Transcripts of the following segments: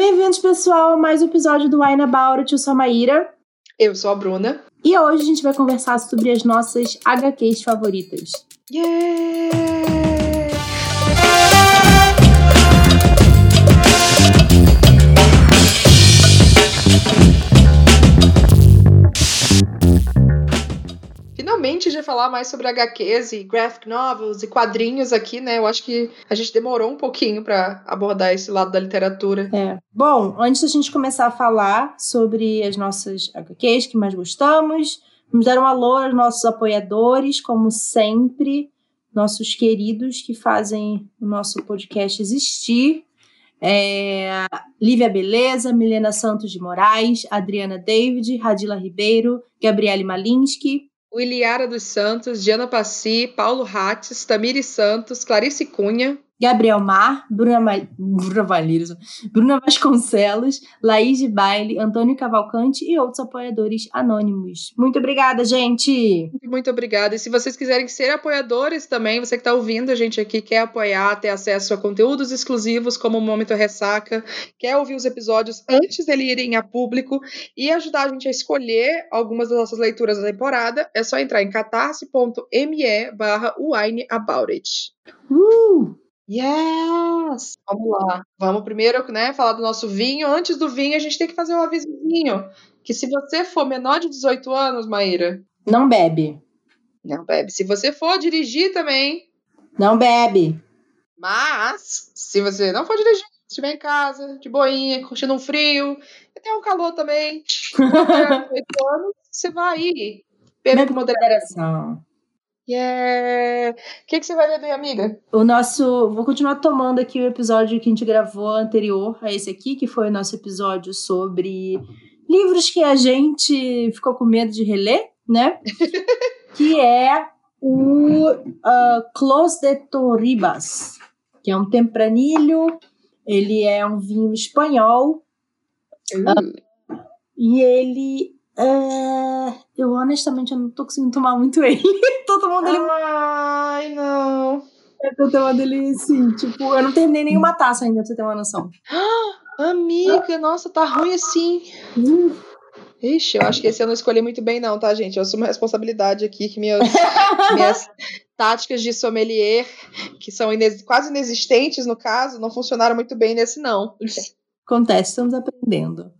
Bem-vindos, pessoal, a mais um episódio do Wine About It. Eu sou a Maíra. Eu sou a Bruna. E hoje a gente vai conversar sobre as nossas HQs favoritas. Yeah! De falar mais sobre HQs e graphic novels e quadrinhos aqui, né? Eu acho que a gente demorou um pouquinho para abordar esse lado da literatura. É. Bom, antes da gente começar a falar sobre as nossas HQs que mais gostamos, vamos dar um alô aos nossos apoiadores, como sempre, nossos queridos que fazem o nosso podcast existir. É, Lívia Beleza, Milena Santos de Moraes, Adriana David, Radila Ribeiro, Gabriele Malinsky, Williara dos Santos, Diana Passi, Paulo Rates, Tamiri Santos, Clarice Cunha, Gabriel Mar, Bruna, Ma... Bruna Bruna Vasconcelos, Laís de Baile, Antônio Cavalcante e outros apoiadores anônimos. Muito obrigada, gente! Muito obrigada. E se vocês quiserem ser apoiadores também, você que está ouvindo a gente aqui, quer apoiar, ter acesso a conteúdos exclusivos como o Momento Ressaca, quer ouvir os episódios antes dele irem a público e ajudar a gente a escolher algumas das nossas leituras da temporada, é só entrar em catarse.me barra Uh! Yes! Vamos lá. Vamos primeiro, né, falar do nosso vinho. Antes do vinho, a gente tem que fazer um avisozinho. Que se você for menor de 18 anos, Maíra... Não bebe. Não bebe. Se você for dirigir também... Não bebe. Mas, se você não for dirigir, estiver em casa, de boinha, curtindo um frio, até um calor também, 18 anos, você vai aí. Bebe com moderação. Yeah! O que, que você vai beber, amiga? O nosso. Vou continuar tomando aqui o episódio que a gente gravou anterior a esse aqui, que foi o nosso episódio sobre livros que a gente ficou com medo de reler, né? que é o uh, Clos de Torribas, que é um tempranilho. Ele é um vinho espanhol. Uh. Uh, e ele é, eu honestamente eu não tô conseguindo tomar muito ele. tô tomando ele. Ai, não. Eu tô tomando ele assim, tipo, eu não terminei nenhuma taça ainda, pra você ter uma noção. amiga, nossa, tá ruim assim. Hum. Ixi, eu acho que esse eu não escolhi muito bem, não, tá, gente? Eu assumo a responsabilidade aqui que minhas, minhas táticas de sommelier, que são ines quase inexistentes no caso, não funcionaram muito bem nesse, não. Acontece, estamos aprendendo.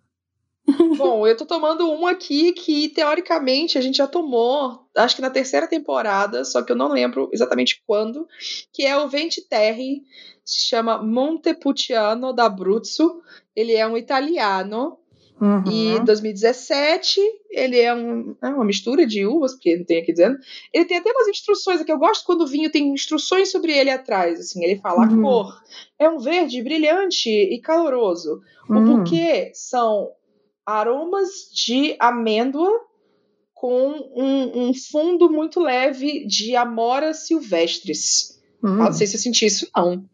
Bom, eu tô tomando um aqui que, teoricamente, a gente já tomou, acho que na terceira temporada, só que eu não lembro exatamente quando, que é o Venti Terri, se chama Montepulciano da Abruzzo. Ele é um italiano. Uhum. E 2017, ele é, um, é uma mistura de uvas, porque não tem aqui dizendo. Ele tem até umas instruções aqui. Eu gosto quando o vinho tem instruções sobre ele atrás. Assim, ele fala uhum. a cor. É um verde brilhante e caloroso. O uhum. buquê são aromas de amêndoa com um, um fundo muito leve de amoras silvestres. Hum. Não sei se eu senti isso, não.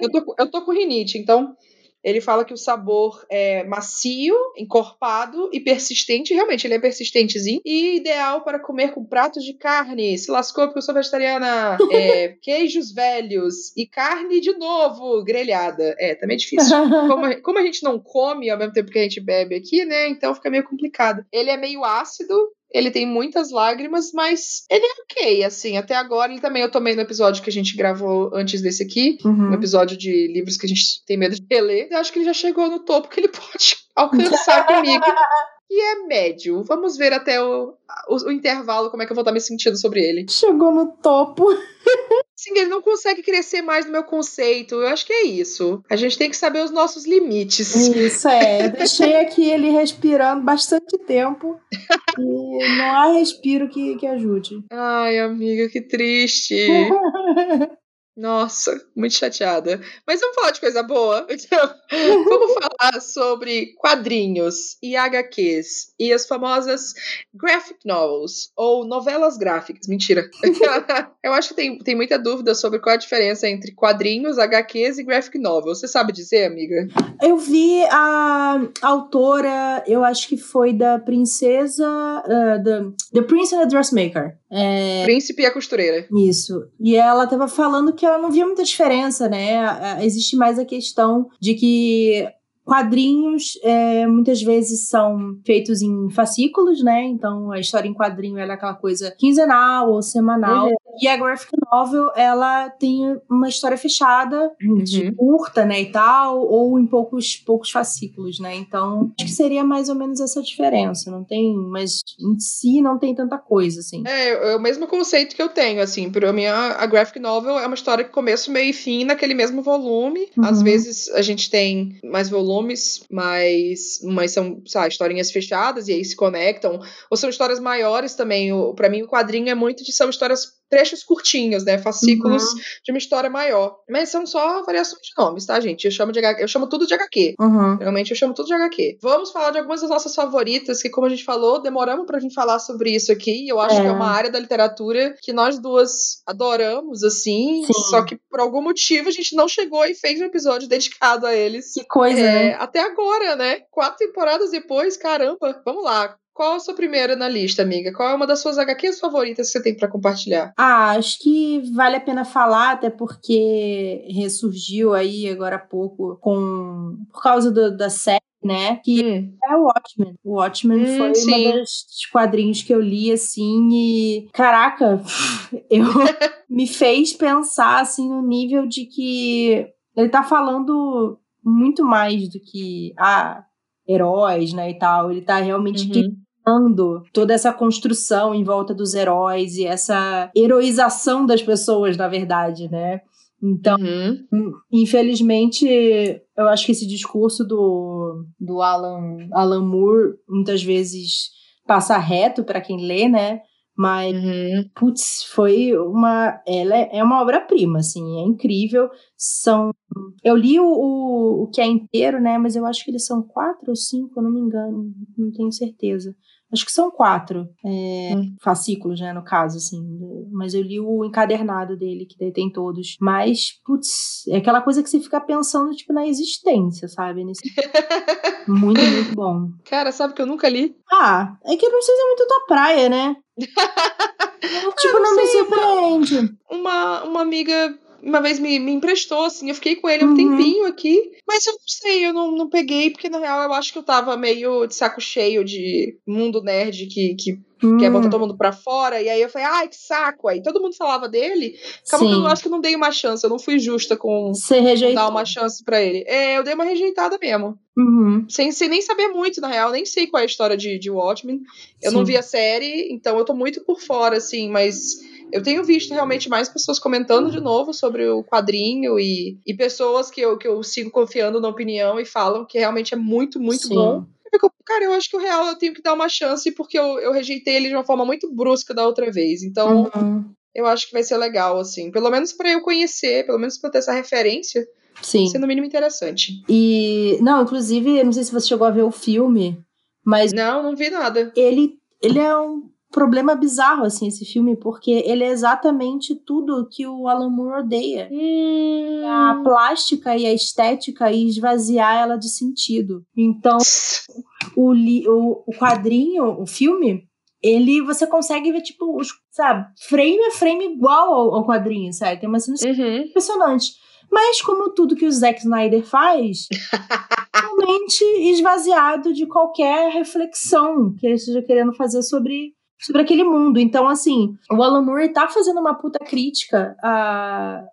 Eu tô, eu tô com rinite, então ele fala que o sabor é macio, encorpado e persistente. Realmente, ele é persistentezinho. E ideal para comer com pratos de carne. Se lascou porque eu sou vegetariana. É, queijos velhos e carne de novo, grelhada. É, também é difícil. Como, como a gente não come ao mesmo tempo que a gente bebe aqui, né? Então fica meio complicado. Ele é meio ácido, ele tem muitas lágrimas, mas ele é ok, assim. Até agora, ele também eu tomei no episódio que a gente gravou antes desse aqui, uhum. no episódio de livros que a gente tem medo de reler. Eu acho que ele já chegou no topo que ele pode alcançar comigo. E é médio. Vamos ver até o, o, o, intervalo como é que eu vou estar me sentindo sobre ele. Chegou no topo. Sim, ele não consegue crescer mais no meu conceito. Eu acho que é isso. A gente tem que saber os nossos limites. Isso é. Eu deixei aqui ele respirando bastante tempo. e não há respiro que, que ajude. Ai, amiga, que triste. Nossa, muito chateada. Mas vamos falar de coisa boa. Então, vamos falar sobre quadrinhos e HQs e as famosas graphic novels ou novelas gráficas. Mentira. Eu acho que tem, tem muita dúvida sobre qual a diferença entre quadrinhos, HQs e graphic novels. Você sabe dizer, amiga? Eu vi a autora, eu acho que foi da Princesa. Uh, the, the Prince and the Dressmaker. É... Príncipe e a costureira. Isso. E ela tava falando que ela não via muita diferença, né? Existe mais a questão de que Quadrinhos é, muitas vezes são feitos em fascículos, né? Então a história em quadrinho é aquela coisa quinzenal ou semanal. Uhum. E a graphic novel, ela tem uma história fechada, uhum. de curta, né, e tal, ou em poucos, poucos fascículos, né? Então, acho que seria mais ou menos essa diferença. Não tem, mas em si não tem tanta coisa, assim. É, é o mesmo conceito que eu tenho, assim. Pra mim, a, graphic novel é uma história que começo, meio e fim naquele mesmo volume. Uhum. Às vezes a gente tem mais volume volumes, mas, mas são, sabe, historinhas fechadas e aí se conectam. Ou são histórias maiores também. para mim, o quadrinho é muito de são histórias trechos curtinhos, né? Fascículos uhum. de uma história maior. Mas são só variações de nomes, tá, gente? Eu chamo, de, eu chamo tudo de HQ. Uhum. Realmente eu chamo tudo de HQ. Vamos falar de algumas das nossas favoritas, que, como a gente falou, demoramos pra gente falar sobre isso aqui. E eu acho é. que é uma área da literatura que nós duas adoramos, assim. Sim. Só que por algum motivo a gente não chegou e fez um episódio dedicado a eles. Que coisa, é, né? Até agora, né? Quatro temporadas depois, caramba. Vamos lá. Qual a sua primeira na lista, amiga? Qual é uma das suas HQs favoritas que você tem para compartilhar? Ah, acho que vale a pena falar, até porque ressurgiu aí agora há pouco com por causa do, da série né? Que hum. é o Watchmen. O Watchmen hum, foi sim. um dos quadrinhos que eu li, assim, e. Caraca, eu me fez pensar, assim, no nível de que ele tá falando muito mais do que. Ah, heróis, né, e tal. Ele tá realmente uhum. toda essa construção em volta dos heróis e essa heroização das pessoas, na verdade, né? Então, uhum. Hum, infelizmente, eu acho que esse discurso do, do Alan, Alan Moore muitas vezes passa reto para quem lê, né? Mas, uhum. putz, foi uma. Ela é, é uma obra-prima, assim, é incrível. São. Eu li o, o, o, que é inteiro, né? Mas eu acho que eles são quatro ou cinco, eu não me engano, não tenho certeza. Acho que são quatro é, hum. fascículos, né, no caso, assim. Mas eu li o encadernado dele, que tem todos. Mas, putz, é aquela coisa que você fica pensando, tipo, na existência, sabe? Nesse... muito, muito bom. Cara, sabe que eu nunca li? Ah, é que eu não sei se é muito tua praia, né? tipo, não, não me surpreende. Uma, uma amiga uma vez me, me emprestou, assim, eu fiquei com ele um uhum. tempinho aqui, mas eu não sei, eu não, não peguei, porque na real eu acho que eu tava meio de saco cheio de mundo nerd que, que hum. quer botar todo mundo pra fora, e aí eu falei, ai, que saco, aí todo mundo falava dele, acabou que eu acho que eu não dei uma chance, eu não fui justa com dar uma chance para ele. É, eu dei uma rejeitada mesmo. Uhum. Sem, sem nem saber muito, na real, nem sei qual é a história de, de Watchmen. Eu Sim. não vi a série, então eu tô muito por fora, assim, mas eu tenho visto realmente mais pessoas comentando de novo sobre o quadrinho e, e pessoas que eu, que eu sigo confiando na opinião e falam que realmente é muito, muito Sim. bom. cara, eu acho que o real eu tenho que dar uma chance porque eu, eu rejeitei ele de uma forma muito brusca da outra vez. Então, uhum. eu acho que vai ser legal, assim. Pelo menos para eu conhecer, pelo menos pra ter essa referência. Sim. Sendo no mínimo interessante. E, não, inclusive, eu não sei se você chegou a ver o filme, mas. Não, não vi nada. Ele, ele é um problema bizarro, assim, esse filme, porque ele é exatamente tudo que o Alan Moore odeia. Hum. A plástica e a estética e esvaziar ela de sentido. Então, o, o, o quadrinho, o filme, ele você consegue ver, tipo, os, sabe, frame a frame igual ao, ao quadrinho, sabe? Tem uma cena uhum. impressionante. Mas, como tudo que o Zack Snyder faz, realmente esvaziado de qualquer reflexão que ele esteja querendo fazer sobre sobre aquele mundo. Então, assim, o Alan Moore tá fazendo uma puta crítica a,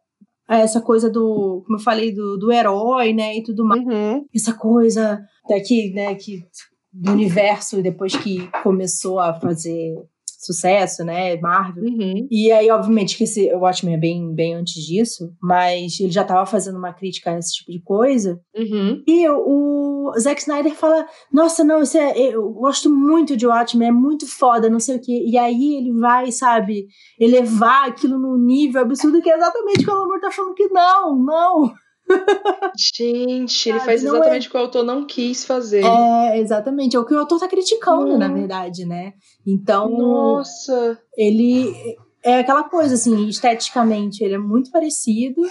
a essa coisa do, como eu falei, do, do herói, né, e tudo mais. Uhum. Essa coisa daqui, né, que do universo depois que começou a fazer sucesso, né? Marvel. Uhum. E aí, obviamente, que esse Watchmen é bem, bem antes disso, mas ele já estava fazendo uma crítica a esse tipo de coisa. Uhum. E o Zack Snyder fala: Nossa, não, isso é, eu gosto muito de Watchmen, é muito foda, não sei o quê. E aí ele vai, sabe, elevar aquilo num nível absurdo que é exatamente o que o Amor tá falando que não, não. Gente, ele faz é exatamente é... o que o autor não quis fazer. É, exatamente. É o que o autor tá criticando, hum. na verdade, né? Então. Nossa! Ele. É aquela coisa, assim, esteticamente, ele é muito parecido,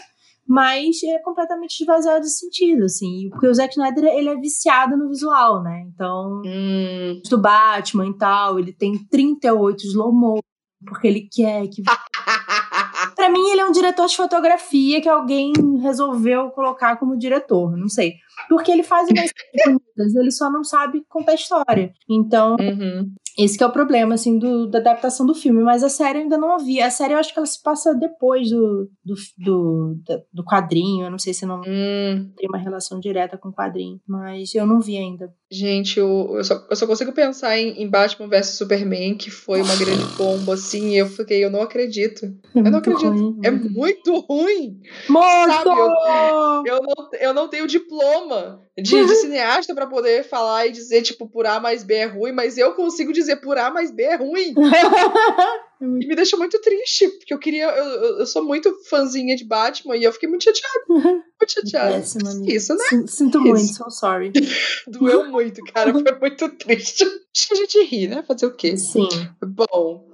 mas é completamente esvaziado de sentido, assim. Porque o Zack Snyder, ele é viciado no visual, né? Então, hum. do Batman e tal, ele tem 38 slow mo porque ele quer que. Pra mim, ele é um diretor de fotografia que alguém resolveu colocar como diretor, não sei. Porque ele faz umas bonitas, ele só não sabe contar história. Então, Uhum. esse que é o problema, assim, do, da adaptação do filme. Mas a série eu ainda não ouvi. A série eu acho que ela se passa depois do, do, do, do quadrinho. Eu não sei se não Hum, tem uma relação direta com o quadrinho. Mas eu não vi ainda. gente, eu, eu, só, eu só consigo pensar em, em Batman vs Superman, que foi uma grande bomba, assim, e eu fiquei, eu não acredito. É Eu não acredito. ruim, É muito- muito ruim. Morto! Sabe, Eu não, eu não tenho diploma de, de cineasta pra poder falar e dizer, tipo, por A mais B é ruim, mas eu consigo dizer por A mais B é ruim. E me deixa muito triste, porque eu queria. Eu, eu- sou muito fãzinha de Batman e eu fiquei muito chateada. Muito chateada. Péssimo, amiga. Isso, né? Sin- Sinto Isso. muito, so sorry. Doeu muito, cara. Foi muito triste. Acho que a gente ri, né? Fazer o quê? Sim. Bom.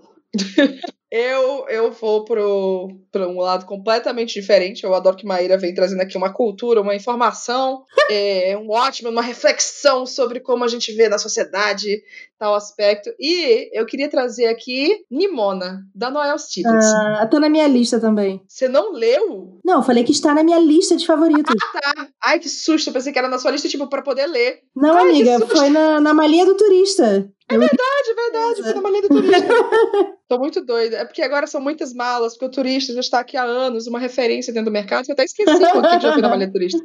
Eu, eu vou pro, pro um lado completamente diferente. Eu adoro que Maíra vem trazendo aqui uma cultura, uma informação, é, um ótimo, uma reflexão sobre como a gente vê na sociedade tal aspecto. E eu queria trazer aqui Nimona, da Noel Stevenson. Ah, tá na minha lista também. Você não leu? Não, eu falei que está na minha lista de favoritos. Tá. Ai, que susto. Eu pensei que era na sua lista, tipo, pra poder ler. Não, Ai, amiga, foi na, na malinha do turista. Eu- Verdade, verdade. Foi numa linha do turista. Tô muito doida. É porque agora são muitas malas, porque o turista já está aqui há anos, uma referência dentro do mercado. Eu até esqueci o que já foi na malha do turista.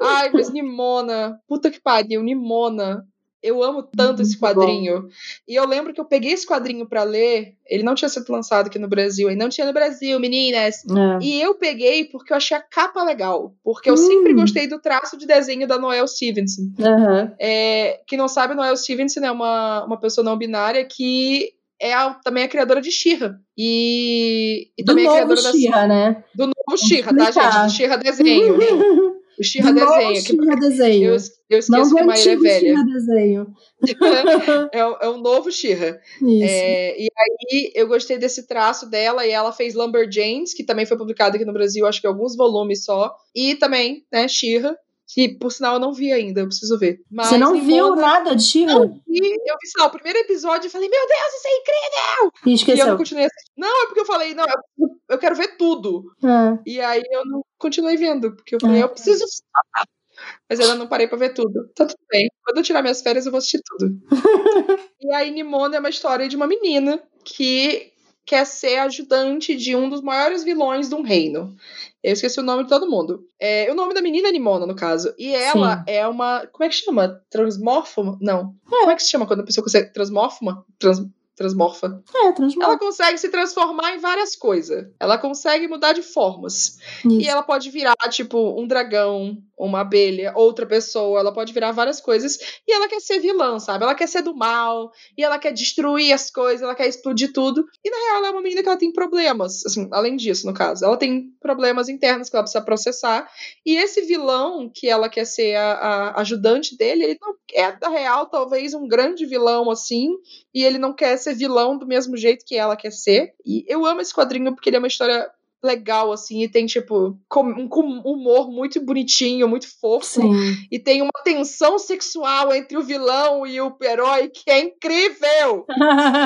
Ai, mas Nimona. Puta que pariu, Nimona. Eu amo tanto esse Muito bom. quadrinho. E eu lembro que eu peguei esse quadrinho pra ler. Ele não tinha sido lançado aqui no Brasil. Ele não tinha no Brasil, meninas. É. E eu peguei porque eu achei a capa legal. Porque eu sempre Hum. gostei do traço de desenho da Noel Stevenson. Aham. É, quem não sabe, Noel Stevenson é uma, uma pessoa não binária que é a- também a criadora de She-Ra. E, e Do também é a novo criadora da, né? do novo She-Ra, tá, gente? Do She-Ra desenho. O novo desenho. Que She-Ra eu, desenho. eu Não esqueço do que Maíra é velha. She-Ra desenho. é, o- é um novo. Isso. É, e aí eu gostei desse traço dela e ela fez Lumberjanes, que também foi publicado aqui no Brasil, acho que alguns volumes só. E também, né, She-Ra, que por sinal eu não vi ainda, eu preciso ver. Mas Você não viu nada de? E eu vi, sei lá, o primeiro episódio e falei, meu Deus, isso é incrível! E E eu esqueceu. não continuei assistindo. Não, é porque eu falei, não, eu, eu quero ver tudo. Ah, E aí eu não continuei vendo, porque eu falei, Ah. eu preciso. Mas ainda não parei pra ver tudo. Tá tudo bem. Quando eu tirar minhas férias, eu vou assistir tudo. e aí, Nimona é uma história de uma menina que quer ser ajudante de um dos maiores vilões de um reino. Eu esqueci o nome de todo mundo. É, o nome da menina é Nimona, no caso. E ela Sim. é uma. Como é que chama? Transmórfoma? Não. Como é que se chama quando a pessoa consegue. Transmórfoma? Trans, transmorfa. é, Ela transforma. consegue se transformar em várias coisas. Ela consegue mudar de formas. E Isso. ela pode virar, tipo, um dragão, uma abelha, outra pessoa. Ela pode virar várias coisas. E ela quer ser vilã, sabe? Ela quer ser do mal. E ela quer destruir as coisas. Ela quer explodir tudo. E na real, ela é uma menina que ela tem problemas. Assim, além disso, no caso. Ela tem problemas internos que ela precisa processar. E esse vilão, que ela quer ser a, a ajudante dele, ele não é, na real, talvez um grande vilão, assim. E ele não quer ser vilão do mesmo jeito que ela quer ser. E eu amo esse quadrinho porque ele é uma história legal, assim, e tem, tipo, um humor muito bonitinho, muito fofo. Sim. E tem uma tensão sexual entre o vilão e o herói que é incrível!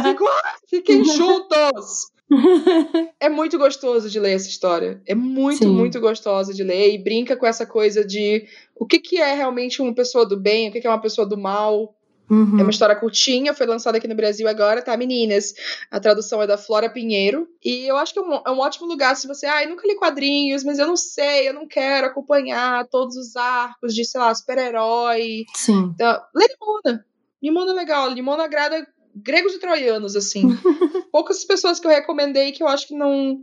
Fico- Fiquem juntos! É muito gostoso de ler essa história. É muito, Sim. muito gostosa de ler. E brinca com essa coisa de o que, que é realmente uma pessoa do bem, o que, que é uma pessoa do mal. Uhum. É uma história curtinha, foi lançada aqui no Brasil agora, tá, meninas? A tradução é da Flora Pinheiro. E eu acho que é um, é um ótimo lugar se você, ai, nunca li quadrinhos, mas eu não sei, eu não quero acompanhar todos os arcos de, sei lá, super-herói. Sim. Então, lê Limona. Limona é legal. Limona agrada gregos e troianos, assim. Poucas pessoas que eu recomendei que eu acho que não,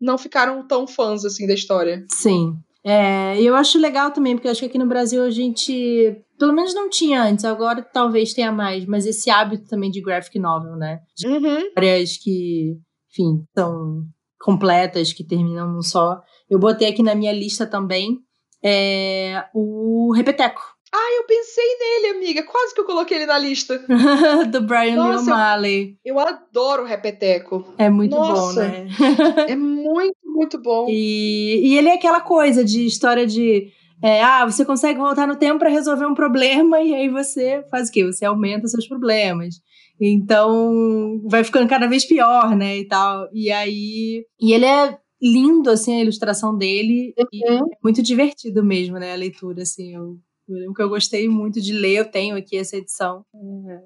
não ficaram tão fãs, assim, da história. Sim. É, eu acho legal também, porque eu acho que aqui no Brasil a gente, pelo menos não tinha antes, agora talvez tenha mais, mas esse hábito também de graphic novel, né? De Uhum. histórias que, enfim, são completas, que terminam num só. Eu botei aqui na minha lista também é, o Repeteco, Ah, eu pensei nele, amiga. Quase que eu coloquei ele na lista. do Brian Nossa, eu- O'Malley. Eu adoro o Repeteco. É muito bom, Nossa. né? É muito, muito bom. E, e ele é aquela coisa de história de É, ah, você consegue voltar no tempo para resolver um problema e aí você faz o quê? Você aumenta seus problemas. Então, vai ficando cada vez pior, né, e tal. E aí, e ele é lindo assim a ilustração dele uhum. e é muito divertido mesmo, né, a leitura assim. Eu, eu que eu gostei muito de ler, eu tenho aqui essa edição. Uhum.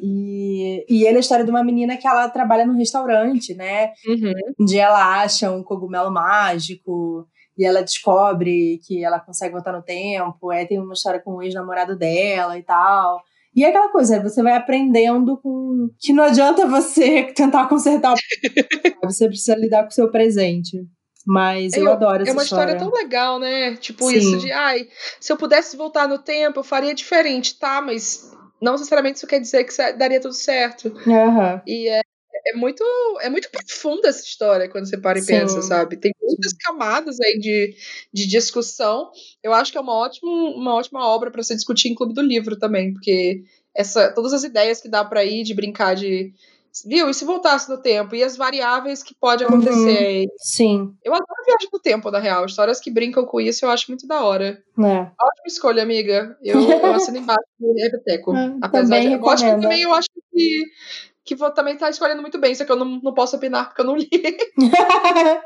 E, e ele é a história de uma menina que ela trabalha num restaurante, né? Uhum. Onde ela acha um cogumelo mágico e ela descobre que ela consegue voltar no tempo. Aí tem uma história com o ex-namorado dela e tal. E é aquela coisa, você vai aprendendo com que não adianta você tentar consertar. você precisa lidar com o seu presente. Mas eu, eu adoro essa história. É uma história. história tão legal, né? Tipo Sim. isso de, ai, se eu pudesse voltar no tempo, eu faria diferente, tá? Mas não necessariamente isso quer dizer que daria tudo certo. Uhum. E é, é muito é muito profunda essa história quando você para e Sim. pensa, sabe? Tem muitas camadas aí de, de discussão. Eu acho que é uma ótima, uma ótima obra para se discutir em clube do livro também, porque essa todas as ideias que dá para ir de brincar de Viu? E se voltasse no tempo? E as variáveis que pode uhum. acontecer? Uhum. Sim. Eu adoro viagem no tempo, na real. Histórias que brincam com isso eu acho muito da hora. É. Ótima escolha, amiga. Eu, eu assino embaixo do Repeteco. É, Apesar de. Eu acho que também eu acho que, que vou também estar tá escolhendo muito bem, só que eu não, não posso opinar porque eu não li.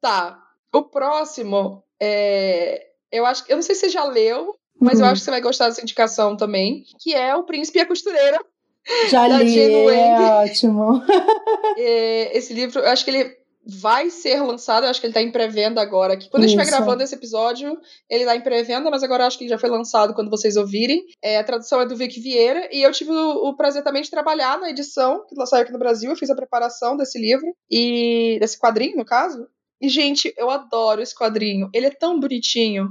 tá. O próximo é. Eu acho Eu não sei se você já leu, mas uhum. eu acho que você vai gostar dessa indicação também, que é O Príncipe e a Costureira. Já li, é ótimo. É, esse livro, eu acho que ele vai ser lançado, eu acho que ele está em pré-venda agora. Que quando Isso. eu estiver gravando esse episódio, ele está em pré-venda, mas agora eu acho que ele já foi lançado quando vocês ouvirem. É, a tradução é do Vic Vieira, e eu tive o, o, prazer também de trabalhar na edição que saiu aqui no Brasil. Eu fiz a preparação desse livro, e desse quadrinho, no caso. E, gente, eu adoro esse quadrinho. Ele é tão bonitinho.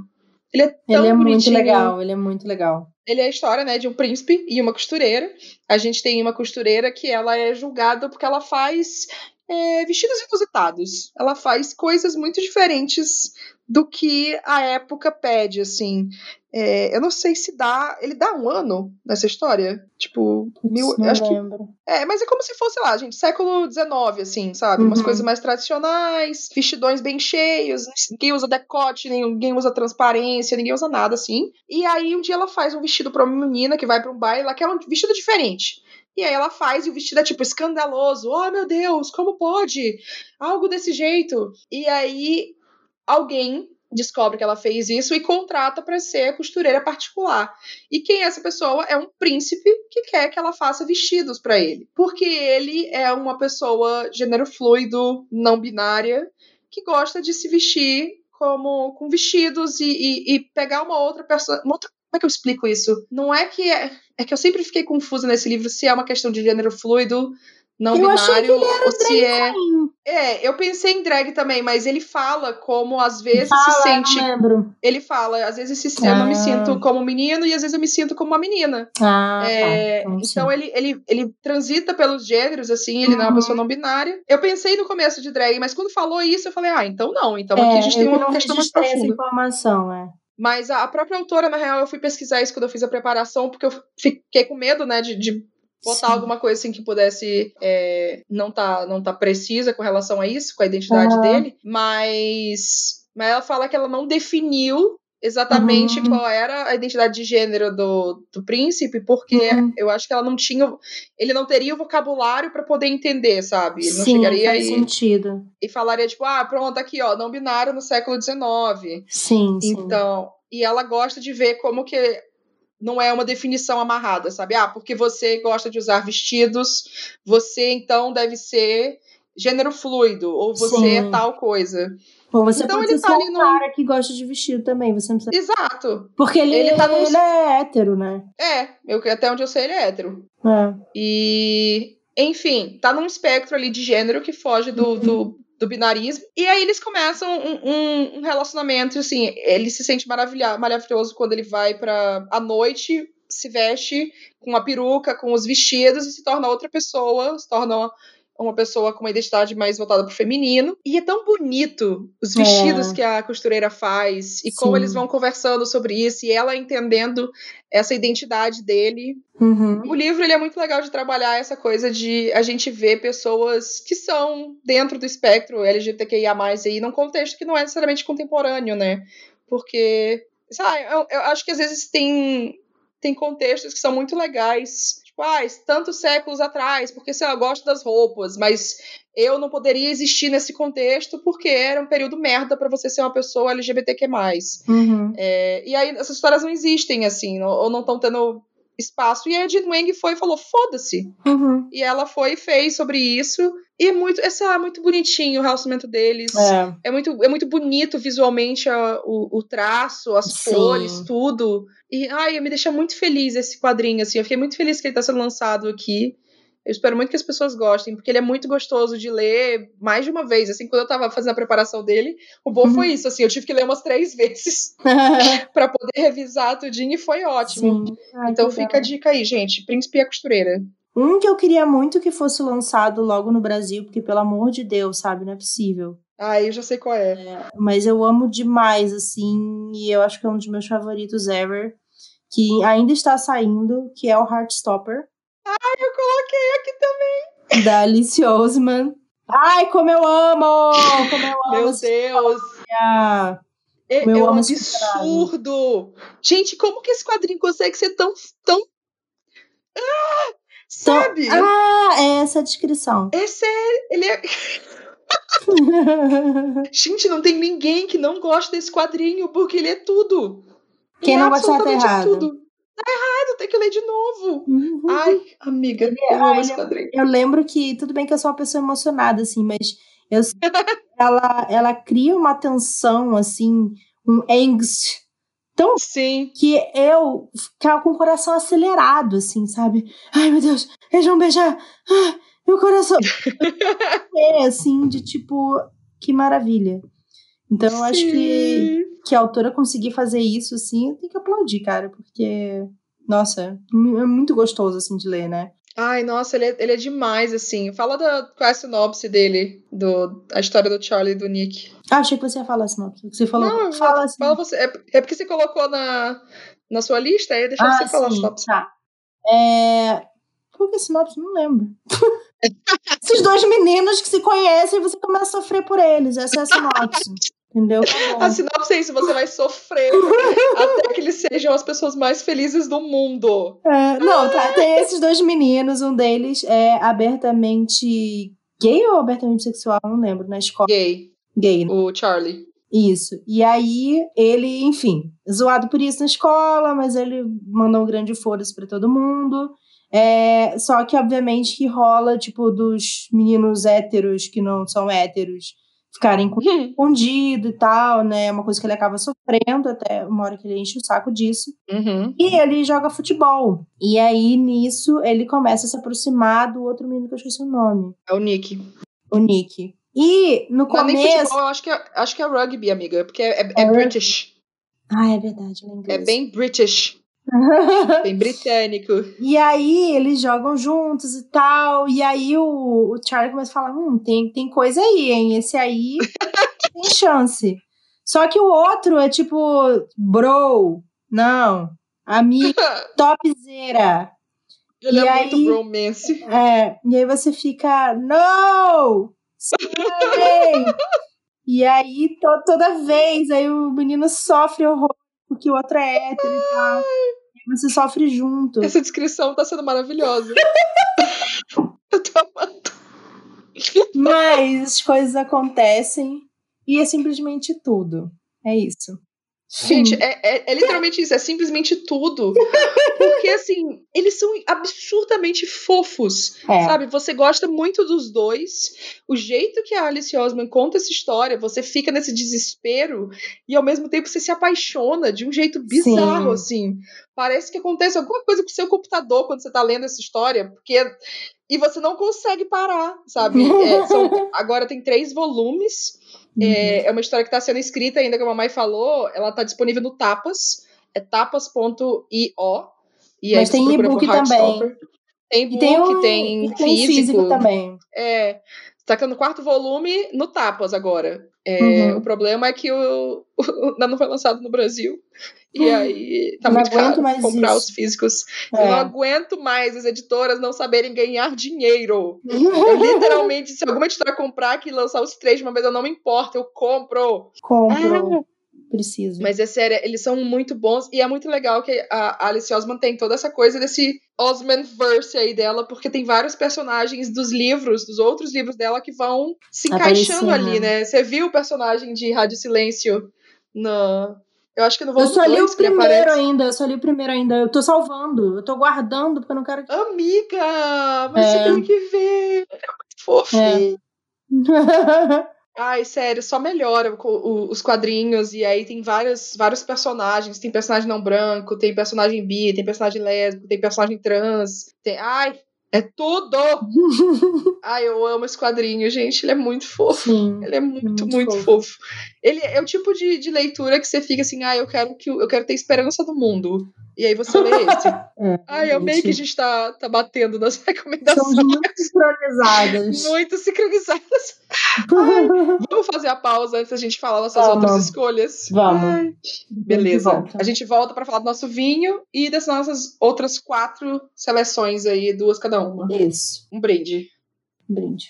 Ele é tão Ele é bonitinho. muito legal, ele é muito legal. Ele é a história, né, de um príncipe e uma costureira. A gente tem uma costureira que ela é julgada porque ela faz é, vestidos inusitados. Ela faz coisas muito diferentes do que a época pede, assim. É, eu não sei se dá. Ele dá um ano nessa história? Tipo, mil. Não acho lembro. Que, é, mas é como se fosse, lá, gente, século XIX, assim, sabe? Uhum. Umas coisas mais tradicionais, vestidões bem cheios, ninguém usa decote, ninguém usa transparência, ninguém usa nada, assim. E aí um dia ela faz um vestido pra uma menina que vai pra um baile, ela quer um vestido diferente. E aí ela faz e o vestido é tipo escandaloso. Oh, meu Deus, como pode? Algo desse jeito. E aí alguém descobre que ela fez isso e contrata para ser costureira particular. E quem é essa pessoa? É um príncipe que quer que ela faça vestidos para ele. Porque ele é uma pessoa gênero fluido, não binária, que gosta de se vestir como com vestidos e, e, e pegar uma outra pessoa, uma outra como é que eu explico isso? Não é que é, é que eu sempre fiquei confusa nesse livro se é uma questão de gênero fluido, não eu binário, ou se é. É, eu pensei em drag também, mas ele fala como às vezes fala, se sente. Não lembro. Ele fala, às vezes se, ah. eu não me sinto como menino e às vezes eu me sinto como uma menina. Ah, é, tá. então, então ele, ele, ele transita pelos gêneros, assim, ele uhum. não é uma pessoa não binária. Eu pensei no começo de drag, mas quando falou isso, eu falei, ah, então não. Então aqui a gente é, tem uma questão mais profunda. essa informação, é. Mas a, própria autora, na real, eu fui pesquisar isso quando eu fiz a preparação, porque eu fiquei com medo, né, de, de botar Sim. alguma coisa assim que pudesse é, não tá não tá precisa com relação a isso, com a identidade uhum. dele, mas mas ela fala que ela não definiu exatamente uhum. qual era a identidade de gênero do, do príncipe, porque uhum. eu acho que ela não tinha. Ele não teria o vocabulário para poder entender, sabe? Ele não Sim, chegaria faz e, sentido. e falaria, tipo, ah, pronto, aqui, ó, não binário no século XIX. Sim. Então, sim. e ela gosta de ver como que não é uma definição amarrada, sabe? Ah, porque você gosta de usar vestidos, você então deve ser gênero fluido, ou você é Sim. é tal coisa. Ou você então, pode ele ser tá um no... cara que gosta de vestido também, você não precisa... Exato. Porque ele, ele, tá no... ele é hétero, né? É, eu, até onde eu sei ele é hétero. É. E, enfim, tá num espectro ali de gênero que foge do, uhum. do, do binarismo. E aí eles começam um, um, um relacionamento, assim, ele se sente maravilhoso quando ele vai pra a noite, se veste com a peruca, com os vestidos e se torna outra pessoa, se torna uma pessoa com uma identidade mais voltada para o feminino. E é tão bonito os vestidos é. que a costureira faz e Sim. como eles vão conversando sobre isso e ela entendendo essa identidade dele. Uhum. O livro ele é muito legal de trabalhar essa coisa de a gente ver pessoas que são dentro do espectro LGBTQIA+, aí, num contexto que não é necessariamente contemporâneo, né? porque, sabe, eu, eu acho que às vezes tem, tem contextos que são muito legais tipo, ah, tantos séculos atrás, porque sei lá, eu gosto das roupas, mas eu não poderia existir nesse contexto porque era um período merda para você ser uma pessoa LGBTQ+. Uhum. É, e aí essas histórias não existem, assim, ou não estão tendo espaço. E a Jean Wang foi e falou, foda-se. Uhum. E ela foi e fez sobre isso. E é muito, é muito bonitinho o relacionamento deles. É. É muito, é muito bonito visualmente a, o, o traço, as Sim. cores, tudo. E ai, me deixa muito feliz esse quadrinho, assim. Eu fiquei muito feliz que ele tá sendo lançado aqui. Eu espero muito que as pessoas gostem, porque ele é muito gostoso de ler mais de uma vez. Assim, quando eu tava fazendo a preparação dele, o bom Uhum. foi isso, assim, eu tive que ler umas três vezes pra poder revisar tudinho e foi ótimo. Ai, então fica a legal. dica aí, gente. Príncipe e a costureira. Um que eu queria muito que fosse lançado logo no Brasil, porque pelo amor de Deus, sabe, não é possível. Ah, eu já sei qual é. Mas eu amo demais, assim, e eu acho que é um dos meus favoritos ever, que ainda está saindo, que é o Heartstopper, Eu coloquei aqui também. da Alice Oseman. Ai, como eu amo! Como eu amo Meu Deus. história! É, Eu é um esse absurdo. Gente, como que esse quadrinho consegue ser tão. tão. Ah, sabe? Ah, é essa a descrição. É sério. Ele é. Gente, não tem ninguém que não goste desse quadrinho, porque ele é tudo. Quem Ele é não gostar tá absolutamente errado. tudo. Tá errado, tem que ler de novo. Uhum. Ai, amiga, eu ah, amo esse é- quadrinho. Eu lembro que, tudo bem que eu sou uma pessoa emocionada, assim, mas eu, ela, ela cria uma tensão, assim, um angst, tão Sim. que eu ficava com o coração acelerado, assim, sabe? Ai, meu Deus, eles vão beijar! Ah, meu coração! é, assim, de tipo, que maravilha. Então, eu acho que, Sim. que a autora conseguir fazer isso, assim, eu tenho que aplaudir, cara, porque, nossa, é muito gostoso, assim, de ler, né? Ai, nossa, ele é, ele é demais, assim. Fala da, qual é a sinopse dele, do, a história do Charlie e do Nick. Ah, achei que você ia falar sinopse. Você falou. Não, fala assim. Fala você. É, é porque você colocou na, na sua lista, aí deixa ah, você falar a sim, sinopse. tá. É... Qual que é a sinopse? Não lembro. Esses dois meninos que se conhecem e você começa a sofrer por eles. Essa é a sinopse. Entendeu? Tá. A sinopse é isso, você vai sofrer até que eles sejam as pessoas mais felizes do mundo. É, não, tá. Tem esses dois meninos. Um deles é abertamente gay ou abertamente sexual? Não lembro. Na escola. Gay, Gay, né? o Charlie. Isso. E aí, ele, enfim, zoado por isso na escola, mas ele mandou um grande foda-se pra todo mundo. É, só que, obviamente, que rola, tipo, dos meninos héteros que não são héteros ficarem com escondido e tal, né? É uma coisa que ele acaba sofrendo até uma hora que ele enche o saco disso. Uhum. E ele joga futebol. E aí, nisso, ele começa a se aproximar do outro menino que eu esqueci o nome, É o Nick. o Nick. E no Não é nem começo. futebol, eu acho que é, acho que é rugby, amiga, porque é, é, é É British. Ah, é verdade, É disso. bem British, bem britânico. E aí eles jogam juntos e tal. E aí o, o Charlie começa a falar: hum, tem, tem coisa aí, hein? Esse aí tem chance. Só que o outro é tipo, bro, não, amigo, topzera. Ele E é muito aí- bromance. É, e aí você fica, no! Sim! e aí to- toda vez aí o menino sofre horror porque o outro é hétero e tal. E você sofre junto. Essa descrição tá sendo maravilhosa. eu tô amando. Mas as coisas acontecem e é simplesmente tudo. É isso. Gente, é, é- é literalmente isso, é simplesmente tudo. Porque, assim, eles são absurdamente fofos. É. Sabe, você gosta muito dos dois. O jeito que a Alice Osman conta essa história, você fica nesse desespero e ao mesmo tempo você se apaixona de um jeito bizarro, assim. Parece que acontece alguma coisa com o seu computador quando você tá lendo essa história, porque. E você não consegue parar, sabe? É, são- agora tem três volumes. Uhum. É, é uma história que está sendo escrita ainda, como a mamãe falou. Ela está disponível no Tapas. É tapas.io. E Mas tem e-book também. Tem E tem, um, tem, e tem físico também. É, tá tendo o quarto volume no Tapas agora. É, Uhum. O problema é que o, o- ainda não foi lançado no Brasil. E Hum, aí tá não muito caro mais comprar isso. os físicos. Eu não É. aguento mais as editoras não saberem ganhar dinheiro. Eu literalmente, se alguma editora comprar aqui e lançar os três de uma vez, eu não me importo, eu compro. Compro. Precisa. Mas é sério, eles são muito bons e é muito legal que a Alice Osman tem toda essa coisa desse Osman-verse aí dela, porque tem vários personagens dos livros, dos outros livros dela, que vão se encaixando ali, né? Você viu o personagem de Rádio Silêncio na. Eu acho que no Eu volume só li o 2 que ele primeiro ainda, eu só li o primeiro ainda. Eu tô salvando, eu tô guardando, porque eu não quero que. Amiga, mas É. você tem que ver. É muito fofo. É. Ai, sério, só melhora o- o- os quadrinhos. E aí tem vários, vários personagens. Tem personagem não branco, tem personagem bi, tem personagem lésbico, tem personagem trans. Tem... Ai, é tudo! Ai, eu amo esse quadrinho, gente. Ele é muito fofo. Sim. Ele é muito, muito muito, fofo. fofo. Ele é o tipo de, de leitura que você fica assim, ah, eu quero que eu quero ter esperança do mundo. E aí você lê esse. É, Ai, eu amei que a gente. gente tá, tá batendo nas recomendações. Somos muito sincronizadas. Muito sincronizadas. Vamos fazer a pausa antes da gente falar nossas Vamos. outras escolhas? Vamos. Ai, beleza. volta. A gente volta pra falar do nosso vinho e das nossas outras quatro seleções aí, duas cada uma. Isso. Um brinde. Brinde.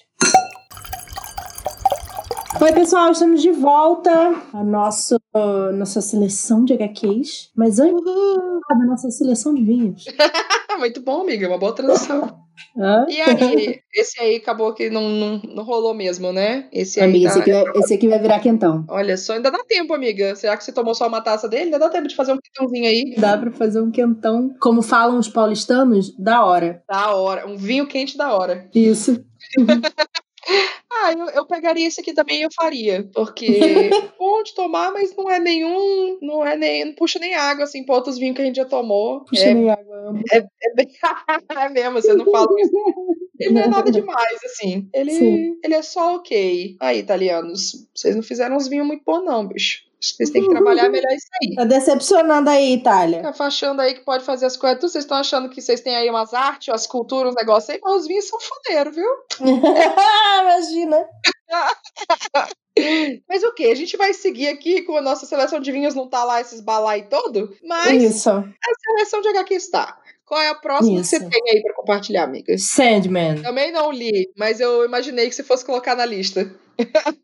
Oi, pessoal, estamos de volta à nossa, nossa seleção de HQs. Mas antes da nossa seleção de vinhos. Muito bom, amiga. Uma boa transição. E aí, esse aí acabou que não, não, não rolou mesmo, né? Esse aí Amiga, tá... esse, aqui vai, esse aqui vai virar quentão. Olha só, ainda dá tempo, amiga. Será que você tomou só uma taça dele? Ainda dá tempo de fazer um quitãozinho aí. Dá pra fazer um quentão, como falam os paulistanos, da hora. Da hora. Um vinho quente da hora. Isso. Ah, eu, eu pegaria esse aqui também e eu faria. Porque bom de tomar, mas não é nenhum. Não é nem. Não puxa nem água, assim, pra outros vinhos que a gente já tomou. Puxa é, nem água. é, é bem. é mesmo, você não fala isso. Ele não é nada demais, assim. Ele, Sim. ele é só ok. Aí, italianos, vocês não fizeram uns vinhos muito bons, não, bicho. Acho que vocês têm que trabalhar melhor isso aí. Tá decepcionando aí, Itália. Fica achando aí que pode fazer as coisas. Vocês estão achando que vocês têm aí umas artes, umas culturas, uns negócios aí, mas os vinhos são fodeiros, viu? Imagina. Mas o que? A gente vai seguir aqui com a nossa seleção de vinhos, não tá lá esses balai todo, mas Isso. a seleção de HQ está. Qual é a próxima que você Isso. tem aí pra compartilhar, amiga? Sandman. Também não li, mas eu imaginei que você fosse colocar na lista.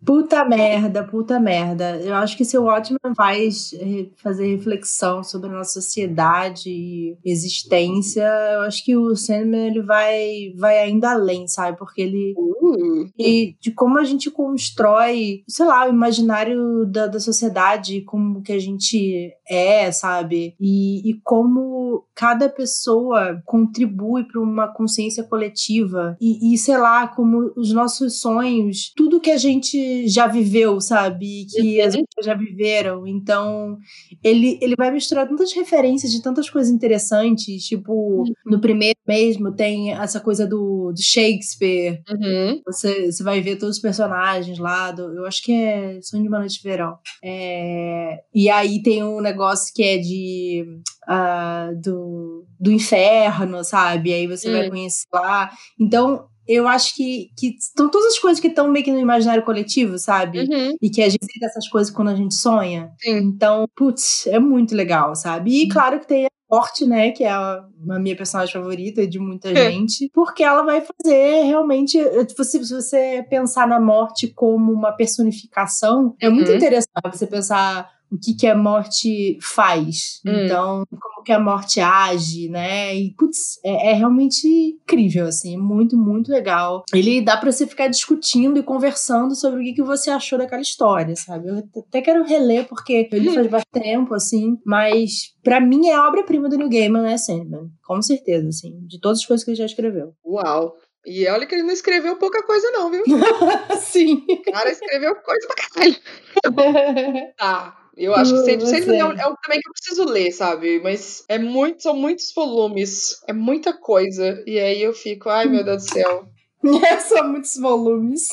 Puta merda, puta merda. Eu acho que seu ótimo faz eh, fazer reflexão sobre a nossa sociedade e existência. Eu acho que o Sandman ele vai, vai ainda além, sabe? Porque ele. Uh, E de como a gente constrói, sei lá, o imaginário da, da sociedade, como que a gente é, sabe? E, e como cada pessoa contribui para uma consciência coletiva. E, e, sei lá, como os nossos sonhos, tudo que a gente já viveu, sabe? Que as Uhum. pessoas já viveram. Então, ele, ele vai misturar tantas referências de tantas coisas interessantes. Tipo, no primeiro mesmo tem essa coisa do, do Shakespeare. uhum. Você, você vai ver todos os personagens lá. Do, eu acho que é Sonho de uma Noite de Verão. É, e aí tem um negócio que é de. ah, do, do inferno, sabe? Aí você vai Hum. conhecer lá. Então, eu acho que, que estão todas as coisas que estão meio que no imaginário coletivo, sabe? Uhum. E que a gente vê essas coisas quando a gente sonha. Sim. Então, putz, é muito legal, sabe? E claro que tem a Morte, né? Que é a, a minha personagem favorita de muita gente. Porque ela vai fazer realmente. Se, se você pensar na morte como uma personificação, é muito Uhum. interessante você pensar o que, que a morte faz. Hum. Então, como que a morte age, né? E, putz, é, é realmente incrível, assim. Muito, muito legal. Ele dá pra você ficar discutindo e conversando sobre o que, que você achou daquela história, sabe? Eu até quero reler, porque eu li faz bastante tempo, assim. Mas, pra mim, é a obra-prima do New Gaiman, né, Sandman? Com certeza, assim. De todas as coisas que ele já escreveu. Uau. E olha que ele não escreveu pouca coisa, não, viu? Sim. O cara escreveu coisa pra caralho. Tá. Eu acho que sempre, sempre é, um, é um também que eu preciso ler, sabe? Mas é muito, são muitos volumes. É muita coisa. E aí eu fico, ai meu Deus do céu. São muitos volumes.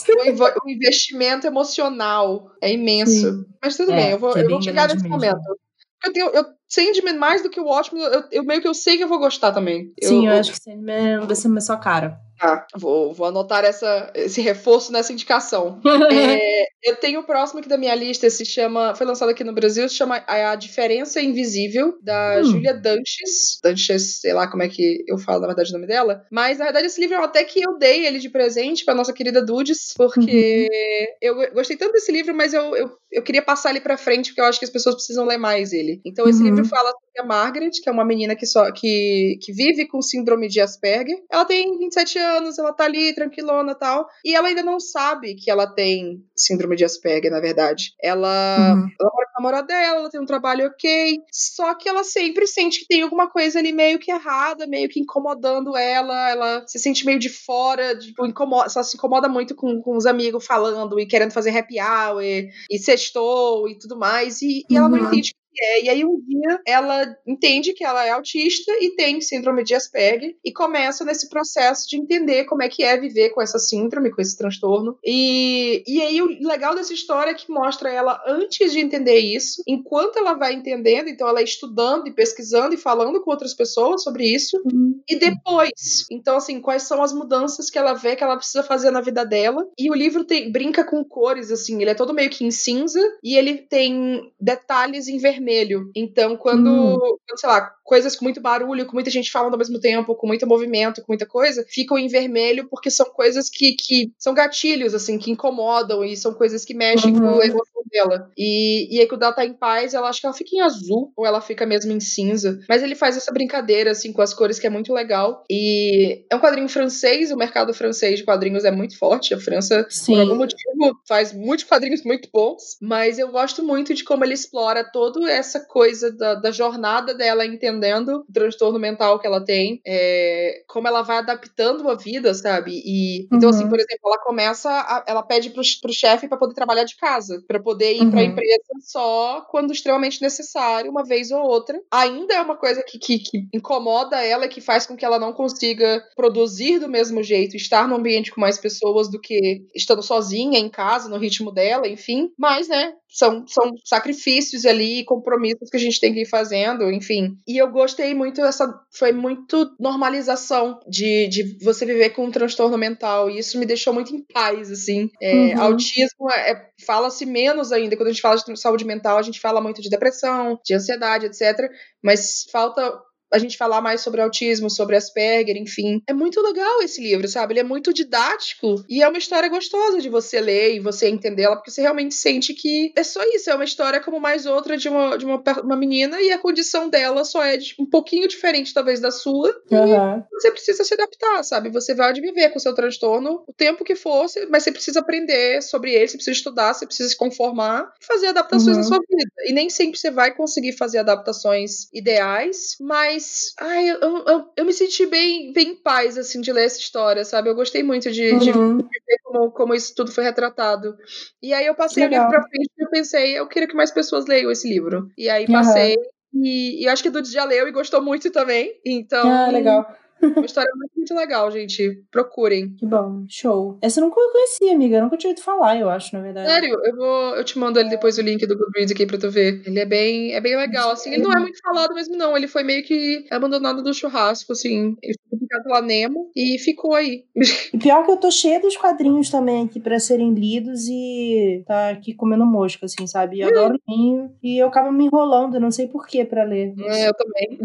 O, investimento emocional é imenso. Sim. Mas tudo É, bem, eu vou, é eu vou chegar grande nesse mesmo. momento. Eu tenho, eu, Sandman, mais do que o Watchmen, eu, eu meio que eu sei que eu vou gostar também. Sim, eu, eu acho que Sandman vai ser mais sua cara. Tá, vou, vou anotar essa, esse reforço nessa indicação. é, eu tenho o próximo aqui da minha lista, se chama. Foi lançado aqui no Brasil, se chama A Diferença Invisível, da hum. Julia Danches. Danches, sei lá como é que eu falo, na verdade, o nome dela. Mas, na verdade, esse livro até que eu dei ele de presente pra nossa querida Dudes, porque uhum. eu gostei tanto desse livro, mas eu, eu, eu queria passar ele pra frente, porque eu acho que as pessoas precisam ler mais ele. Então, esse uhum. livro fala sobre a Margaret, que é uma menina que, só, que, que vive com síndrome de Asperger. Ela tem 27 anos, ela tá ali tranquilona e tal. E ela ainda não sabe que ela tem síndrome de Asperger, na verdade. Ela, uhum. ela mora com a namorada dela, ela tem um trabalho ok, só que ela sempre sente que tem alguma coisa ali meio que errada, meio que incomodando ela, ela se sente meio de fora, tipo, incomoda, ela se incomoda muito com, com os amigos falando e querendo fazer happy hour e, e sextou e tudo mais, e, e ela não uhum. entende é. E aí um dia ela entende que ela é autista e tem síndrome de Asperger e começa nesse processo de entender como é que é viver com essa síndrome, com esse transtorno. E, e aí o legal dessa história é que mostra ela antes de entender isso, enquanto ela vai entendendo, então ela é estudando e pesquisando e falando com outras pessoas sobre isso, uhum. e depois. Então, assim, quais são as mudanças que ela vê que ela precisa fazer na vida dela. E o livro tem, brinca com cores, assim, ele é todo meio que em cinza e ele tem detalhes em vermelho vermelho. Então, quando, hum. quando, sei lá, coisas com muito barulho, com muita gente falando ao mesmo tempo, com muito movimento, com muita coisa, ficam em vermelho porque são coisas que, que são gatilhos, assim, que incomodam e são coisas que mexem uhum. com a emoção dela. E, e aí, quando ela tá em paz, ela acha que ela fica em azul ou ela fica mesmo em cinza. Mas ele faz essa brincadeira, assim, com as cores que é muito legal. E é um quadrinho francês, o mercado francês de quadrinhos é muito forte. A França, Sim. por algum motivo, faz muitos quadrinhos muito bons. Mas eu gosto muito de como ele explora toda essa coisa da, da jornada dela entendendo o transtorno mental que ela tem, é, como ela vai adaptando a vida, sabe? E então, assim, uhum. assim, por exemplo, ela começa, a, ela pede pro, pro chefe para poder trabalhar de casa, para poder ir uhum. pra empresa só quando extremamente necessário, uma vez ou outra. Ainda é uma coisa que, que, que incomoda ela, que faz com que ela não consiga produzir do mesmo jeito, estar num ambiente com mais pessoas do que estando sozinha em casa, no ritmo dela, enfim. Mas, né, são, são sacrifícios ali, compromissos que a gente tem que ir fazendo, enfim. E eu gostei muito, essa foi muito normalização de, de você viver com um transtorno mental, e isso me deixou muito em paz, assim. É, uhum. Autismo é, é, fala-se menos ainda, quando a gente fala de saúde mental, a gente fala muito de depressão, de ansiedade, etc. Mas falta a gente falar mais sobre autismo, sobre Asperger, enfim. É muito legal esse livro, sabe? Ele é muito didático e é uma história gostosa de você ler e você entendê-la, porque você realmente sente que é só isso, é uma história como mais outra de uma, de uma, uma menina e a condição dela só é de, um pouquinho diferente, talvez, da sua. Uhum. E você precisa se adaptar, sabe? Você vai viver com o seu transtorno o tempo que for, mas você precisa aprender sobre ele, você precisa estudar, você precisa se conformar e fazer adaptações uhum. na sua vida. E nem sempre você vai conseguir fazer adaptações ideais, mas mas, ai, eu, eu, eu, me senti bem, bem em paz, assim, de ler essa história, sabe? Eu gostei muito de, uhum. de ver como, como isso tudo foi retratado. E aí eu passei o livro pra frente e eu pensei, eu queria que mais pessoas leiam esse livro. E aí passei, uhum. e, e acho que Dudu já leu e gostou muito também. Então. Ah, legal. Uma história muito, muito legal, gente. Procurem. Que bom, show. Essa eu nunca conhecia, amiga. Eu nunca tinha ouvido falar, eu acho, na verdade. Sério, eu vou. Eu te mando ele depois o link do Goodreads aqui pra tu ver. Ele é bem, é bem legal. Assim, ele não é muito falado mesmo, não. Ele foi meio que abandonado do churrasco, assim. Ele ficou publicado pela Nemo e ficou aí. E pior que eu tô cheia dos quadrinhos também aqui pra serem lidos e tá aqui comendo mosca, assim, sabe? Eu hum. adoro vinho e eu acabo me enrolando, não sei porquê pra ler. É, eu também.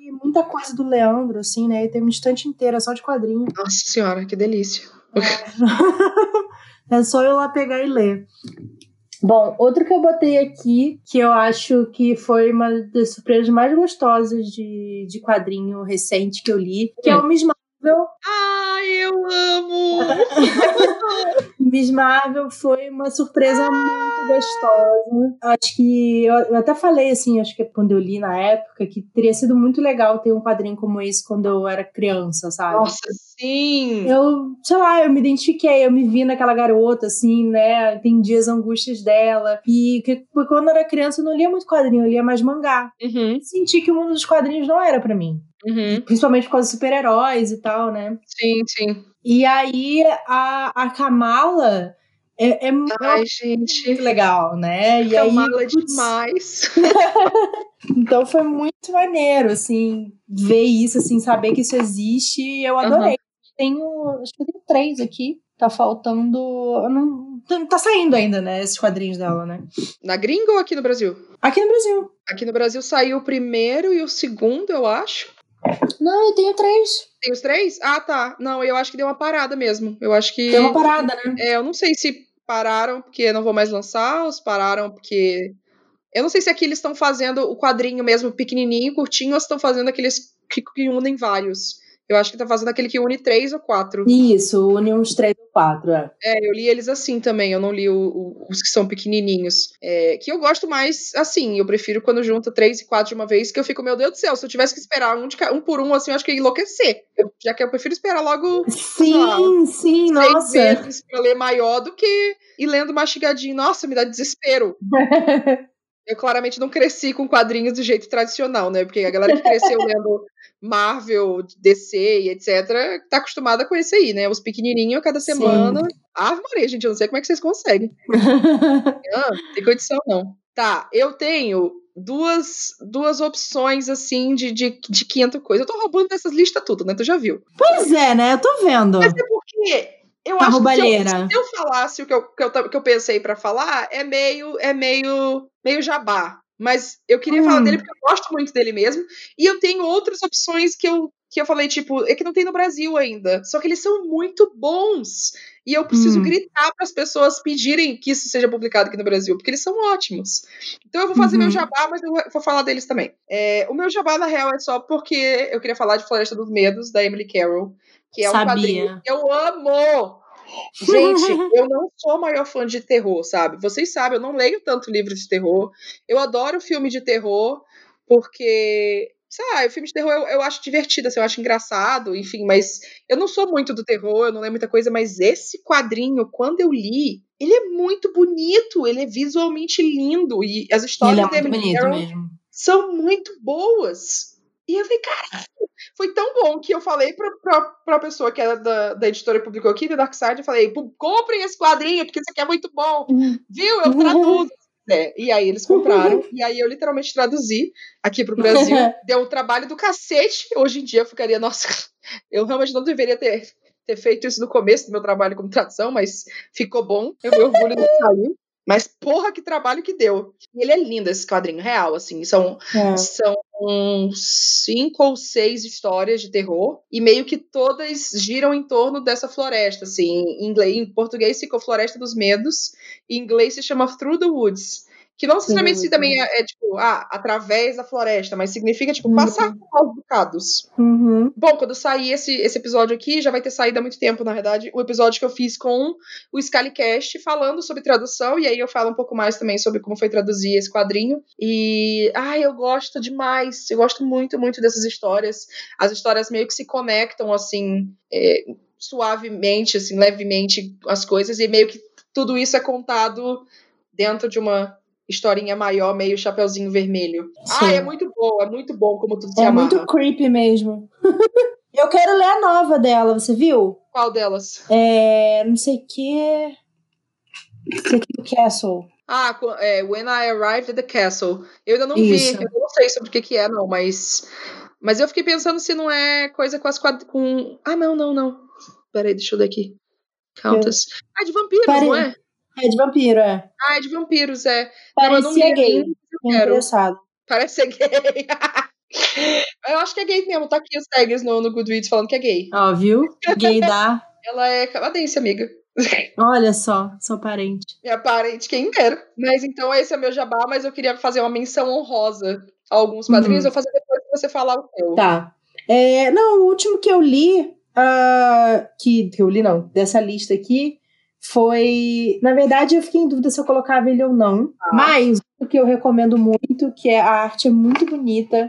E muita coisa do Leandro, assim, né? Tem uma estante inteira só de quadrinho. Nossa senhora, que delícia. É. é só eu lá pegar e ler. Bom, outro que eu botei aqui, que eu acho que foi uma das surpresas mais gostosas de, de quadrinho recente que eu li, que é o Miss Marvel. Ai, eu amo! Miss Marvel foi uma surpresa muito gostosa. Acho que eu, eu, até falei assim, acho que quando eu li na época, que teria sido muito legal ter um quadrinho como esse quando eu era criança, sabe? Nossa, sim! Eu, sei lá, eu me identifiquei, eu me vi naquela garota, assim, né? Entendi as angústias dela. E que, quando eu era criança eu não lia muito quadrinho, eu lia mais mangá. Uhum. Senti que o mundo dos quadrinhos não era para mim. Uhum. Principalmente por causa dos super-heróis e tal, né? Sim, sim. E aí a, a Kamala É, é, Ai, gente. muito legal, né? E é aí, putz, demais. então foi muito maneiro, assim, ver isso, assim, saber que isso existe. Eu adorei. Tenho, acho que eu tenho três aqui. Tá faltando. Não, não tá saindo ainda, né? Esses quadrinhos dela, né? Na gringa ou aqui no Brasil? Aqui no Brasil. Aqui no Brasil saiu o primeiro e o segundo, eu acho. Não, eu tenho três. Tem os três? Ah, tá. Não, eu acho que deu uma parada mesmo. Eu acho que. Tem uma parada, né? É, eu não sei se pararam porque não vão mais lançar, ou se pararam porque. Eu não sei se aqui eles estão fazendo o quadrinho mesmo pequenininho, curtinho, ou se estão fazendo aqueles que, que unem vários. Eu acho que tá fazendo aquele que une três ou quatro. Isso, une uns três ou quatro, é. É, eu li eles assim também, eu não li o- o- os que são pequenininhos. É, que eu gosto mais assim, eu prefiro quando junta três e quatro de uma vez, que eu fico, meu Deus do céu, se eu tivesse que esperar um, de um por um, assim, eu acho que ia enlouquecer. Eu- já que eu prefiro esperar logo Sim, sim, seis nossa. vezes pra ler maior do que ir lendo mastigadinho. Nossa, me dá desespero. Eu claramente não cresci com quadrinhos do jeito tradicional, né? Porque a galera que cresceu lendo Marvel, DC e etc, tá acostumada com esse aí, né? Os pequenininhos a cada Sim. semana. Ave Maria, gente, eu não sei como é que vocês conseguem. Ah, tem condição não. Tá, eu tenho duas, duas opções, assim, de, de, de quinta coisa. Eu tô roubando dessas listas tudo, né? Tu já viu. pois é, né? Eu tô vendo. Mas é porque eu Tá acho que se eu, roubalheira. se eu falasse o que eu, que eu, que eu pensei pra falar, é meio, é meio, meio jabá. Mas eu queria Hum. falar dele porque eu gosto muito dele mesmo. E eu tenho outras opções que eu, que eu falei, tipo, é que não tem no Brasil ainda. Só que eles são muito bons. E eu preciso Hum. gritar para as pessoas pedirem que isso seja publicado aqui no Brasil, porque eles são ótimos. Então eu vou fazer Uhum. meu jabá, mas eu vou falar deles também. É, o meu jabá, na real, é só porque eu queria falar de Floresta dos Medos, da Emily Carroll, que é um Sabia. quadrinho que eu amo. Gente, eu não sou a maior fã de terror, sabe? Vocês sabem, eu não leio tanto livro de terror. Eu adoro filme de terror, porque, sei lá, o filme de terror eu, eu acho divertido, assim, eu acho engraçado, enfim, mas eu não sou muito do terror, eu não leio muita coisa, mas esse quadrinho, quando eu li, ele é muito bonito, ele é visualmente lindo, e as Ele histórias é muito bonito Carroll mesmo. são muito boas. E eu falei, caralho, foi tão bom que eu falei pra, pra, pra pessoa que era da, da editora que publicou aqui, da Dark Side, eu falei, "Pu- comprem esse quadrinho, porque isso aqui é muito bom. Viu? Eu traduzo. É, e aí eles compraram, e aí eu literalmente traduzi aqui pro Brasil. Deu um trabalho do cacete. Hoje em dia eu ficaria, nossa, eu realmente não deveria ter, ter feito isso no começo do meu trabalho como tradução, mas ficou bom. Eu me orgulho de saiu. Mas porra, que trabalho que deu. E ele é lindo, esse quadrinho real, assim. São, É. são cinco ou seis histórias de terror e meio que todas giram em torno dessa floresta, assim. Em, inglês, em português ficou Floresta dos Medos, em inglês se chama Through the Woods. Que não necessariamente Woods, também é, é, tipo, ah, através da floresta, mas significa, tipo, Uhum. passar por maus bocados. Uhum. Bom, quando sair esse, esse episódio aqui, já vai ter saído há muito tempo, na verdade, o episódio que eu fiz com o Scalicast falando sobre tradução, e aí eu falo um pouco mais também sobre como foi traduzir esse quadrinho. E, ai, eu gosto demais, eu gosto muito, muito dessas histórias. As histórias meio que se conectam, assim, é, suavemente, assim, levemente as coisas, e meio que tudo isso é contado dentro de uma historinha maior, meio chapeuzinho vermelho. Sim. Ah, é muito bom, é muito bom como tudo se É amarra. muito creepy mesmo. Eu quero ler a nova dela, você viu? Qual delas? É. Não sei o que. Não sei o que Castle. Ah, é, When I Arrived at the Castle. Eu ainda não Isso. vi, eu não sei sobre o que, que é, não, mas. Mas eu fiquei pensando se não é coisa com as quad... com. Ah, não, não, não. Peraí, deixa eu ver aqui. Countess. Ah, de vampiros, Pare- não é? É de vampiro, é. Ah, é de vampiros, é. Não, eu não Parecia gay. interessado. Parece ser gay. eu acho que é gay mesmo. Tá aqui os tags no, no Goodreads falando que é gay. Ó, viu? Gay da. Ela é canadense, amiga. Olha só, sou parente. Minha parente, quem dera. Mas então esse é meu jabá, mas eu queria fazer uma menção honrosa a alguns. Uhum. Eu vou fazer depois que você falar o seu. Tá. É, não, o último que eu li, ah, que, que eu li não, dessa lista aqui, foi. Na verdade, eu fiquei em dúvida se eu colocava ele ou não. Mas o que eu recomendo muito, que é a arte é muito bonita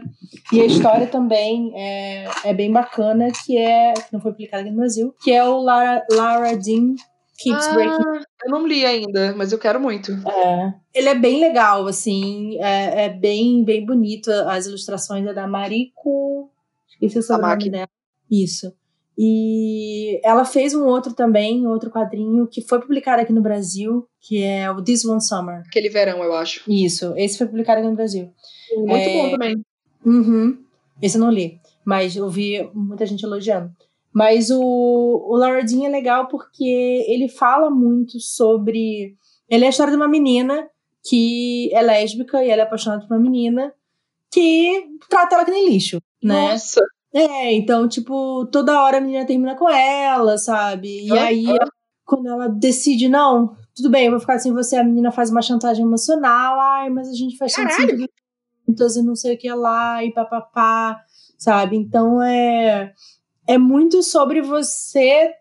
e a história também é, é bem bacana, que é. que não foi publicada aqui no Brasil, que é o Lara, Lara Dean Keeps Breaking Ah, eu não li ainda, mas eu quero muito. é. Ele é bem legal, assim, é, é bem, bem bonito. As ilustrações é da Mariko. Esqueci o sobrenome dela. Isso. E ela fez um outro também, outro quadrinho, que foi publicado aqui no Brasil, que é o This One Summer. Aquele verão, eu acho. Isso, esse foi publicado aqui no Brasil. Muito é... bom também. Uhum. Esse eu não li, mas eu vi muita gente elogiando. Mas o, o Lauradinho é legal porque ele fala muito sobre. Ele é a história de uma menina que é lésbica e ela é apaixonada por uma menina que trata ela que nem lixo, né? Nossa! É, então, tipo, toda hora a menina termina com ela, sabe? E uhum. aí, quando ela decide, não, tudo bem, eu vou ficar sem você, a menina faz uma chantagem emocional, ai, mas a gente faz tanto juntas e não sei o que lá, e papapá, sabe? Então é, é muito sobre você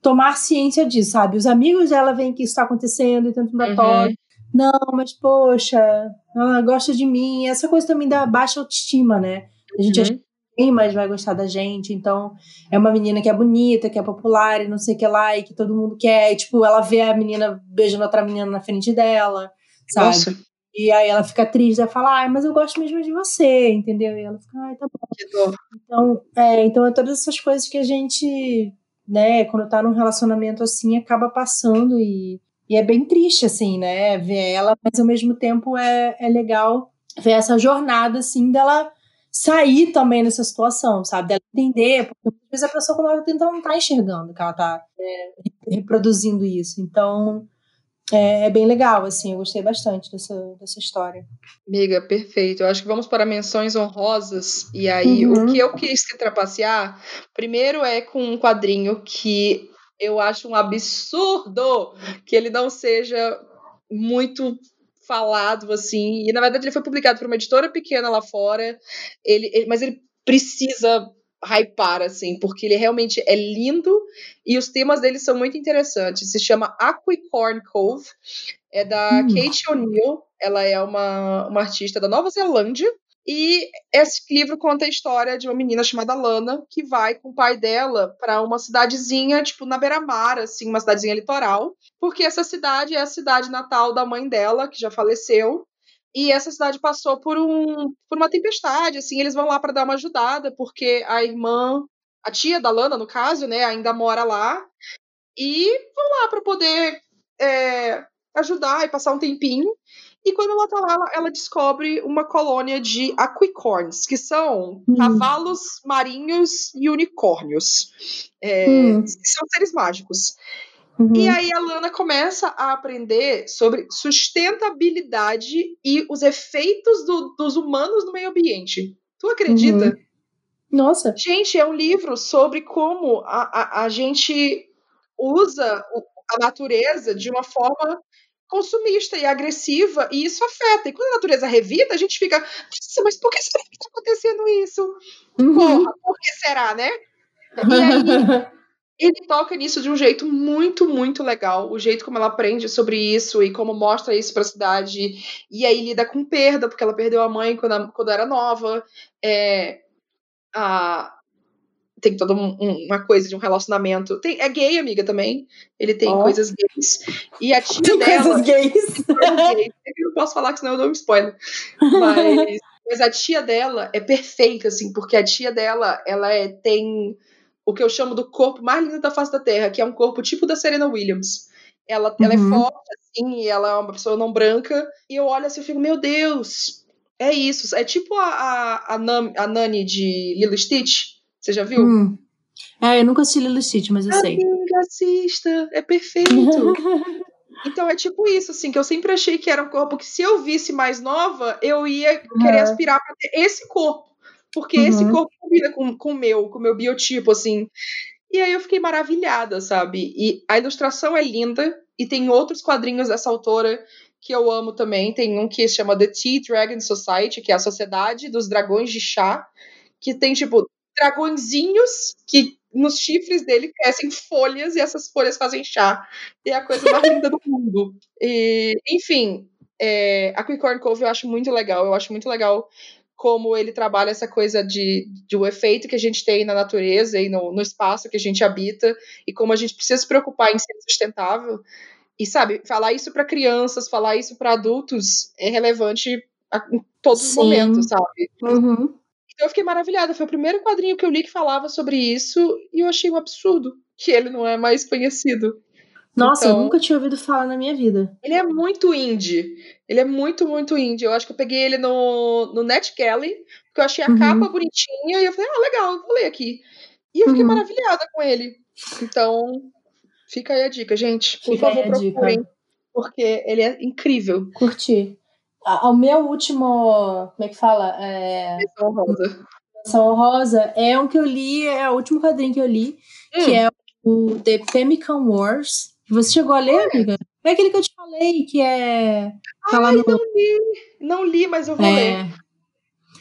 tomar ciência disso, sabe? Os amigos dela veem que isso está acontecendo e tentam dar uhum. toque. Não, mas poxa, ela gosta de mim. Essa coisa também dá baixa autoestima, né? A gente uhum. acha ninguém mais vai gostar da gente. Então, é uma menina que é bonita, que é popular e não sei o que lá, e que todo mundo quer. E, tipo, ela vê a menina beijando outra menina na frente dela, sabe? Nossa. E aí ela fica triste, ela fala, ai, mas eu gosto mesmo de você, entendeu? E ela fica, ai, tá bom. Então, é, então é todas essas coisas que a gente, né, quando tá num relacionamento assim, acaba passando e, e é bem triste, assim, né, ver ela, mas ao mesmo tempo é, é legal ver essa jornada, assim, dela sair também dessa situação, sabe? Dela entender, porque às vezes a pessoa, quando ela tenta, não tá enxergando que ela tá é, reproduzindo isso. Então, é, é, bem legal, assim, eu gostei bastante dessa, dessa história. Amiga, perfeito. Eu acho que vamos para menções honrosas. E aí, uhum. o que eu quis trapacear, primeiro é com um quadrinho que eu acho um absurdo que ele não seja muito falado assim. E na verdade ele foi publicado por uma editora pequena lá fora. Ele, ele mas ele precisa hypar assim, porque ele realmente é lindo e os temas dele são muito interessantes. Se chama Aquicorn Cove, é da hum. Kate O'Neill. Ela é uma, uma artista da Nova Zelândia e esse livro conta a história de uma menina chamada Lana, que vai com o pai dela para uma cidadezinha, tipo, na beira-mar, assim, uma cidadezinha litoral, porque essa cidade é a cidade natal da mãe dela, que já faleceu. E essa cidade passou por, um, por uma tempestade, assim, eles vão lá para dar uma ajudada, porque a irmã, a tia da Lana, no caso, né, ainda mora lá, e vão lá para poder é, ajudar e passar um tempinho. E quando ela tá lá, ela, ela descobre uma colônia de aquicorns, que são hum. cavalos marinhos e unicórnios. É, hum. São seres mágicos. Uhum. E aí a Lana começa a aprender sobre sustentabilidade e os efeitos do, dos humanos no meio ambiente. Tu acredita? Uhum. Nossa. Gente, é um livro sobre como a, a, a gente usa a natureza de uma forma consumista e agressiva, e isso afeta. E quando a natureza revida, a gente fica, nossa, mas por que será que está acontecendo isso? Uhum. Porra, por que será, né? E aí ele toca nisso de um jeito muito, muito legal. O jeito como ela aprende sobre isso e como mostra isso para a cidade. E aí lida com perda, porque ela perdeu a mãe quando, quando era nova. É, a, tem toda um, uma coisa de um relacionamento. Tem, é gay, amiga, também. Ele tem oh. coisas gays. E a tia tem dela. Coisas gays. Eu não posso falar, que senão eu dou um spoiler. Mas, mas a tia dela é perfeita, assim, porque a tia dela, ela é, tem o que eu chamo do corpo mais lindo da face da Terra, que é um corpo tipo da Serena Williams. Ela, uhum. ela é uhum. forte, assim, e ela é uma pessoa não branca. E eu olho assim e fico, meu Deus, é isso. É tipo a, a, a, Nam, a Nani de Lilo Stitch você já viu? Hum. É, eu nunca assisti Lilo Stitch, mas eu Amiga, sei. assista, é perfeito. então é tipo isso, assim, que eu sempre achei que era um corpo que se eu visse mais nova, eu ia querer aspirar pra ter esse corpo. Porque uhum. esse corpo combina com, com o meu, com o meu biotipo, assim. E aí eu fiquei maravilhada, sabe? E a ilustração é linda, e tem outros quadrinhos dessa autora que eu amo também. Tem um que se chama The Tea Dragon Society, que é a Sociedade dos Dragões de Chá, que tem, tipo, dragõezinhos que nos chifres dele crescem folhas e essas folhas fazem chá. E é a coisa mais linda do mundo. E, enfim, é, a Quicorn Cove eu acho muito legal. Eu acho muito legal como ele trabalha essa coisa de, de o efeito que a gente tem na natureza e no, no espaço que a gente habita e como a gente precisa se preocupar em ser sustentável. E sabe, falar isso para crianças, falar isso para adultos é relevante em todos Sim. os momentos, sabe? Uhum Então eu fiquei maravilhada. Foi o primeiro quadrinho que eu li que falava sobre isso e eu achei um absurdo que ele não é mais conhecido. Nossa, então, eu nunca tinha ouvido falar na minha vida. Ele é muito indie. Ele é muito, muito indie. Eu acho que eu peguei ele no, no NetGalley, porque eu achei a uhum. capa bonitinha e eu falei, ah, legal, vou ler aqui. E eu fiquei uhum. maravilhada com ele. Então, fica aí a dica, gente. Por fica favor, procurem. Dica. Porque ele é incrível. Curti. O meu último. Como é que fala? É... Menção honrosa. Menção honrosa é um que eu li, é o último quadrinho que eu li, hum. que é o The Pemmican Wars. Você chegou a ler, amiga? É aquele que eu te falei, que é. Tá Ai, no... não li. Não li, mas eu vou é... ler.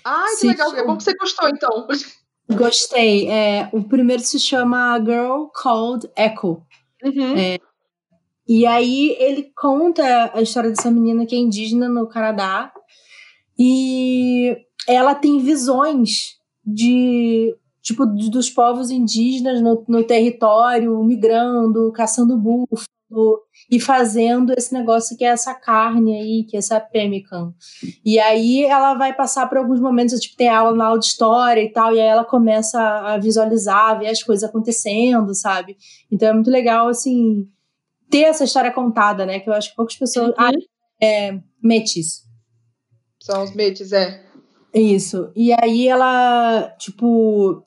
Ai, que se legal. É bom que você gostou, então. Gostei. É, o primeiro se chama Girl Called Echo. Uhum. É, e aí ele conta a história dessa menina que é indígena no Canadá. E ela tem visões de tipo dos povos indígenas no, no território, migrando, caçando búfalo e fazendo esse negócio que é essa carne aí, que é essa pemmican. E aí ela vai passar por alguns momentos, tipo, tem aula na aula de história e tal, e aí ela começa a visualizar, ver as coisas acontecendo, sabe? Então é muito legal, assim, ter essa história contada, né? Que eu acho que poucas pessoas. Uhum. Ah, é, metis. São os metis, é. Isso. E aí ela, tipo,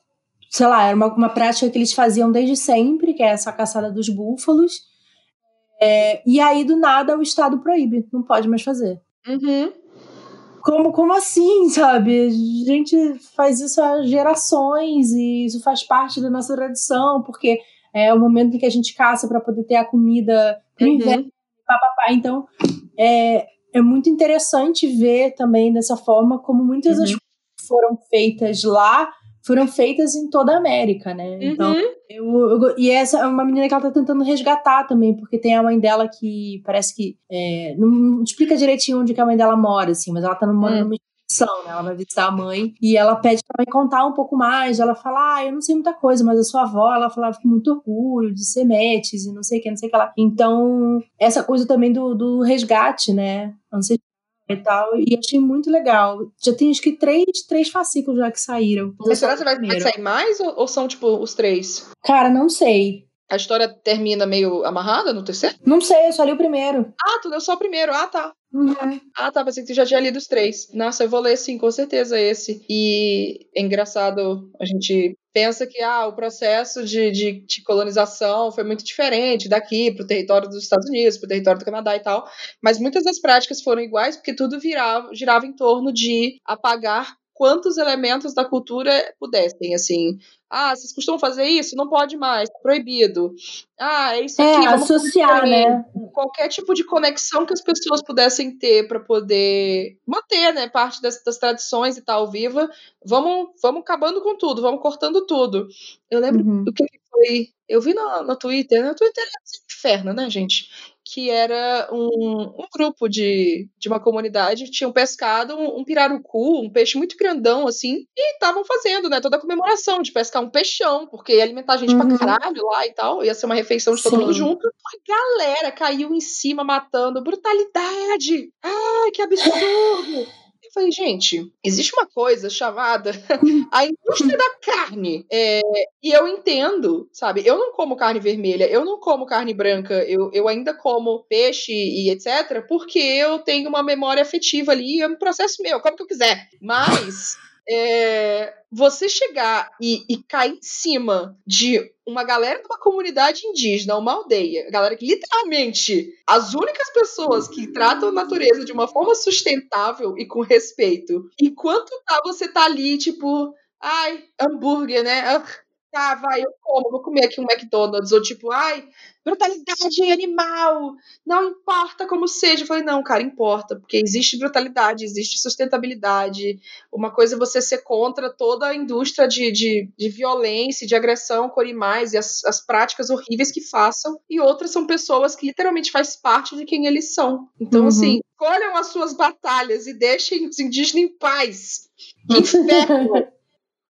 sei lá, era uma, uma prática que eles faziam desde sempre, que é essa caçada dos búfalos. É, e aí, do nada, o Estado proíbe, não pode mais fazer. Uhum. Como, como assim, sabe? A gente faz isso há gerações e isso faz parte da nossa tradição, porque é o momento em que a gente caça para poder ter a comida no uhum. inverno, papapá. Então, é, é muito interessante ver também dessa forma como muitas uhum. das coisas que foram feitas lá foram feitas em toda a América, né? Então, uhum. eu, eu, e essa é uma menina que ela tá tentando resgatar também, porque tem a mãe dela que parece que é, não, não, explica direitinho onde que a mãe dela mora, assim, mas ela tá morando uhum. numa né? Ela vai visitar a mãe e ela pede pra mãe contar um pouco mais. Ela fala: Ah, eu não sei muita coisa, mas a sua avó, ela falava com muito orgulho de ser metis e não sei o que, não sei o que lá. Então, essa coisa também do, do resgate, né? Ancestral e tal, e achei muito legal. Já tem acho que três, três fascículos já que saíram. Mas será que vai, vai sair mais ou, ou são, tipo, os três? Cara, não sei. A história termina meio amarrada no terceiro? Não sei, eu só li o primeiro. Ah, tu leu só o primeiro. Ah, tá. Uhum. Ah, tá. Pensei que tu já tinha lido os três. Nossa, eu vou ler sim, com certeza esse. E é engraçado, a gente pensa que ah, o processo de, de, de colonização foi muito diferente daqui para o território dos Estados Unidos, para o território do Canadá e tal. Mas muitas das práticas foram iguais porque tudo virava, girava em torno de apagar quantos elementos da cultura pudessem, assim. Ah, vocês costumam fazer isso? Não pode mais, tá proibido. Ah, é isso aqui. É, associar, né? Qualquer tipo de conexão que as pessoas pudessem ter para poder manter, né, parte das, das, tradições e tal viva. Vamos, vamos acabando com tudo, vamos cortando tudo. Eu lembro uhum. do que foi. Eu vi no, no Twitter, no Twitter é um inferno, né, gente? Que era um, um grupo de, de uma comunidade tinham pescado um, um pirarucu, um peixe muito grandão, assim, e estavam fazendo, né, toda a comemoração de pescar um peixão, porque ia alimentar a gente uhum. pra caralho lá e tal, ia ser uma refeição de todo Sim. mundo junto. A galera caiu em cima matando, brutalidade! Ai, que absurdo! Eu falei, gente, existe uma coisa chamada a indústria da carne. É, e eu entendo, sabe? Eu não como carne vermelha, eu não como carne branca, eu, eu ainda como peixe e etc., porque eu tenho uma memória afetiva ali, é um processo meu, como que eu quiser. Mas. É, você chegar e, e, cair em cima de uma galera de uma comunidade indígena, uma aldeia, galera que literalmente as únicas pessoas que tratam a natureza de uma forma sustentável e com respeito, enquanto tá, você tá ali, tipo, ai, hambúrguer, né? Tá, vai, eu como, vou comer aqui um McDonald's, ou tipo, ai, brutalidade animal, não importa como seja. Eu falei, não, cara, importa, porque existe brutalidade, existe sustentabilidade. Uma coisa é você ser contra toda a indústria de, de, de violência, de agressão com animais e as, as práticas horríveis que façam, e outras são pessoas que literalmente faz parte de quem eles são. Então, uhum. assim, escolham as suas batalhas e deixem os indígenas em paz. Que inferno!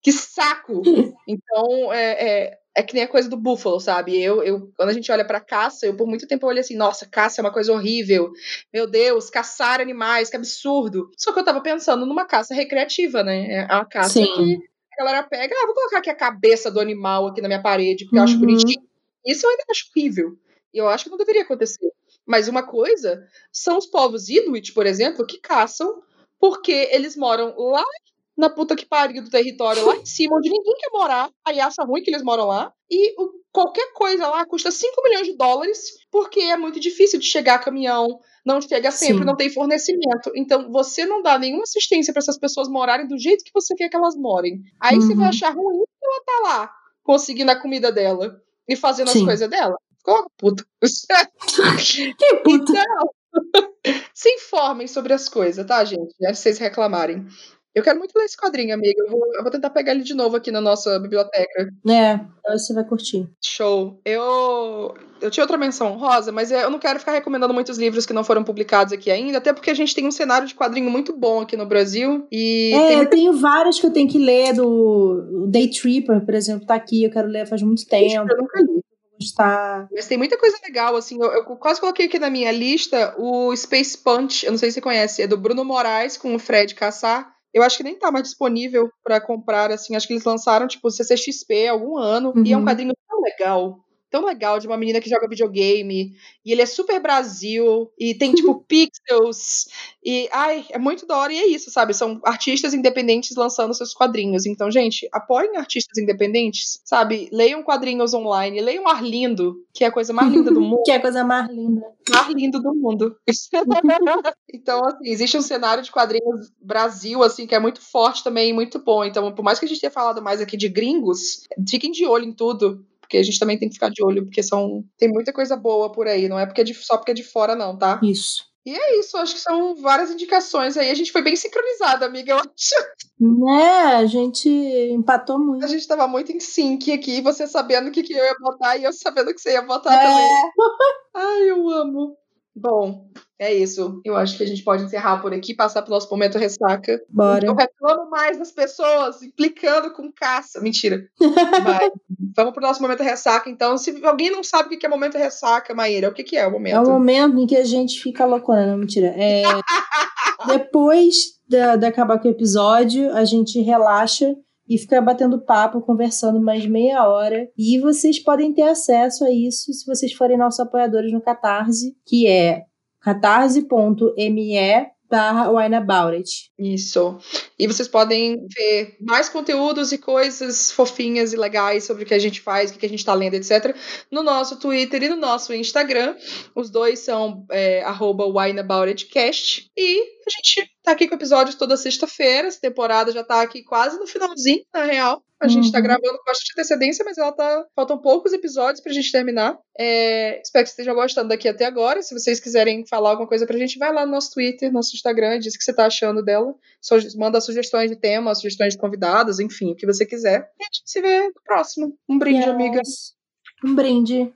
Que saco! Então, é, é, é que nem a coisa do búfalo, sabe? Eu, eu quando a gente olha para caça, eu por muito tempo olhei assim, nossa, caça é uma coisa horrível. Meu Deus, caçar animais, que absurdo. Só que eu tava pensando numa caça recreativa, né? É uma caça Sim. que a galera pega, ah, vou colocar aqui a cabeça do animal aqui na minha parede, porque uhum. eu acho uhum. bonitinho. Isso eu ainda acho horrível. E eu acho que não deveria acontecer. Mas uma coisa são os povos Inuit, por exemplo, que caçam porque eles moram lá na puta que pariu do território, lá em cima, onde ninguém quer morar, aí acha ruim que eles moram lá, e o, qualquer coisa lá custa 5 milhões de dólares, porque é muito difícil de chegar caminhão, não chega sempre, Sim. não tem fornecimento. Então, você não dá nenhuma assistência para essas pessoas morarem do jeito que você quer que elas morem. Aí uhum. você vai uhum. achar ruim que ela tá lá, conseguindo a comida dela e fazendo Sim. as coisas dela. Ficou puta. que puta. Então, se informem sobre as coisas, tá, gente? Antes de vocês reclamarem. Eu quero muito ler esse quadrinho, amiga. Eu vou, eu vou, tentar pegar ele de novo aqui na nossa biblioteca. É, você vai curtir. Show. Eu, eu tinha outra menção rosa, mas eu não quero ficar recomendando muitos livros que não foram publicados aqui ainda, até porque a gente tem um cenário de quadrinho muito bom aqui no Brasil. E é, tem... eu tenho vários que eu tenho que ler, do Day Tripper, por exemplo, tá aqui, eu quero ler faz muito tempo. Eu nunca li. Está... Mas tem muita coisa legal, assim. Eu, eu, quase coloquei aqui na minha lista o Space Punch, eu não sei se você conhece, é do Bruno Moraes com o Fred Cassar. Eu acho que nem tá mais disponível para comprar, assim. Acho que eles lançaram, tipo, CCXP algum ano. Uhum. E é um uhum. quadrinho tão legal tão legal de uma menina que joga videogame. E ele é super Brasil. E tem, tipo, pixels. E, ai, é muito da hora. E é isso, sabe? São artistas independentes lançando seus quadrinhos. Então, gente, apoiem artistas independentes, sabe? Leiam quadrinhos online. Leiam Arlindo, que é a coisa mais linda do mundo. que é a coisa mais linda. Mais lindo do mundo. então, assim, existe um cenário de quadrinhos Brasil, assim, que é muito forte também e muito bom. Então, por mais que a gente tenha falado mais aqui de gringos, fiquem de olho em tudo porque a gente também tem que ficar de olho, porque são tem muita coisa boa por aí, não é porque é de, só porque é de fora, não, tá? Isso. E é isso, acho que são várias indicações aí. A gente foi bem sincronizada, amiga, eu acho. Né, a gente empatou muito. A gente tava muito em sync aqui, você sabendo o que, que eu ia botar e eu sabendo que você ia botar é. também. Ai, eu amo. Bom, é isso. Eu acho que a gente pode encerrar por aqui, passar pro nosso momento ressaca. Bora. Eu reclamo mais das pessoas, implicando com caça. Mentira. Mas, vamos pro nosso momento ressaca, então. Se alguém não sabe o que é momento ressaca, Maíra, o que, que é o momento? É o momento em que a gente fica loucona, não, mentira. É... Depois de, de acabar com o episódio, a gente relaxa e ficar batendo papo, conversando mais meia hora. E vocês podem ter acesso a isso se vocês forem nossos apoiadores no Catarse, que é catarse.me barra. Isso. E vocês podem ver mais conteúdos e coisas fofinhas e legais sobre o que a gente faz, o que a gente está lendo, etc. no nosso Twitter e no nosso Instagram. Os dois são é, wineaboutitcast. E a gente tá aqui com episódios toda sexta-feira. Essa temporada já tá aqui quase no finalzinho, na real. A gente tá uhum. gravando com bastante antecedência, mas ela tá. Faltam poucos episódios pra gente terminar. É... Espero que estejam gostando daqui até agora. Se vocês quiserem falar alguma coisa pra gente, vai lá no nosso Twitter, nosso Instagram, diz o que você tá achando dela. Manda sugestões de tema, sugestões de convidados, enfim, o que você quiser. E a gente se vê no próximo. Um brinde, yes. amiga. Um brinde.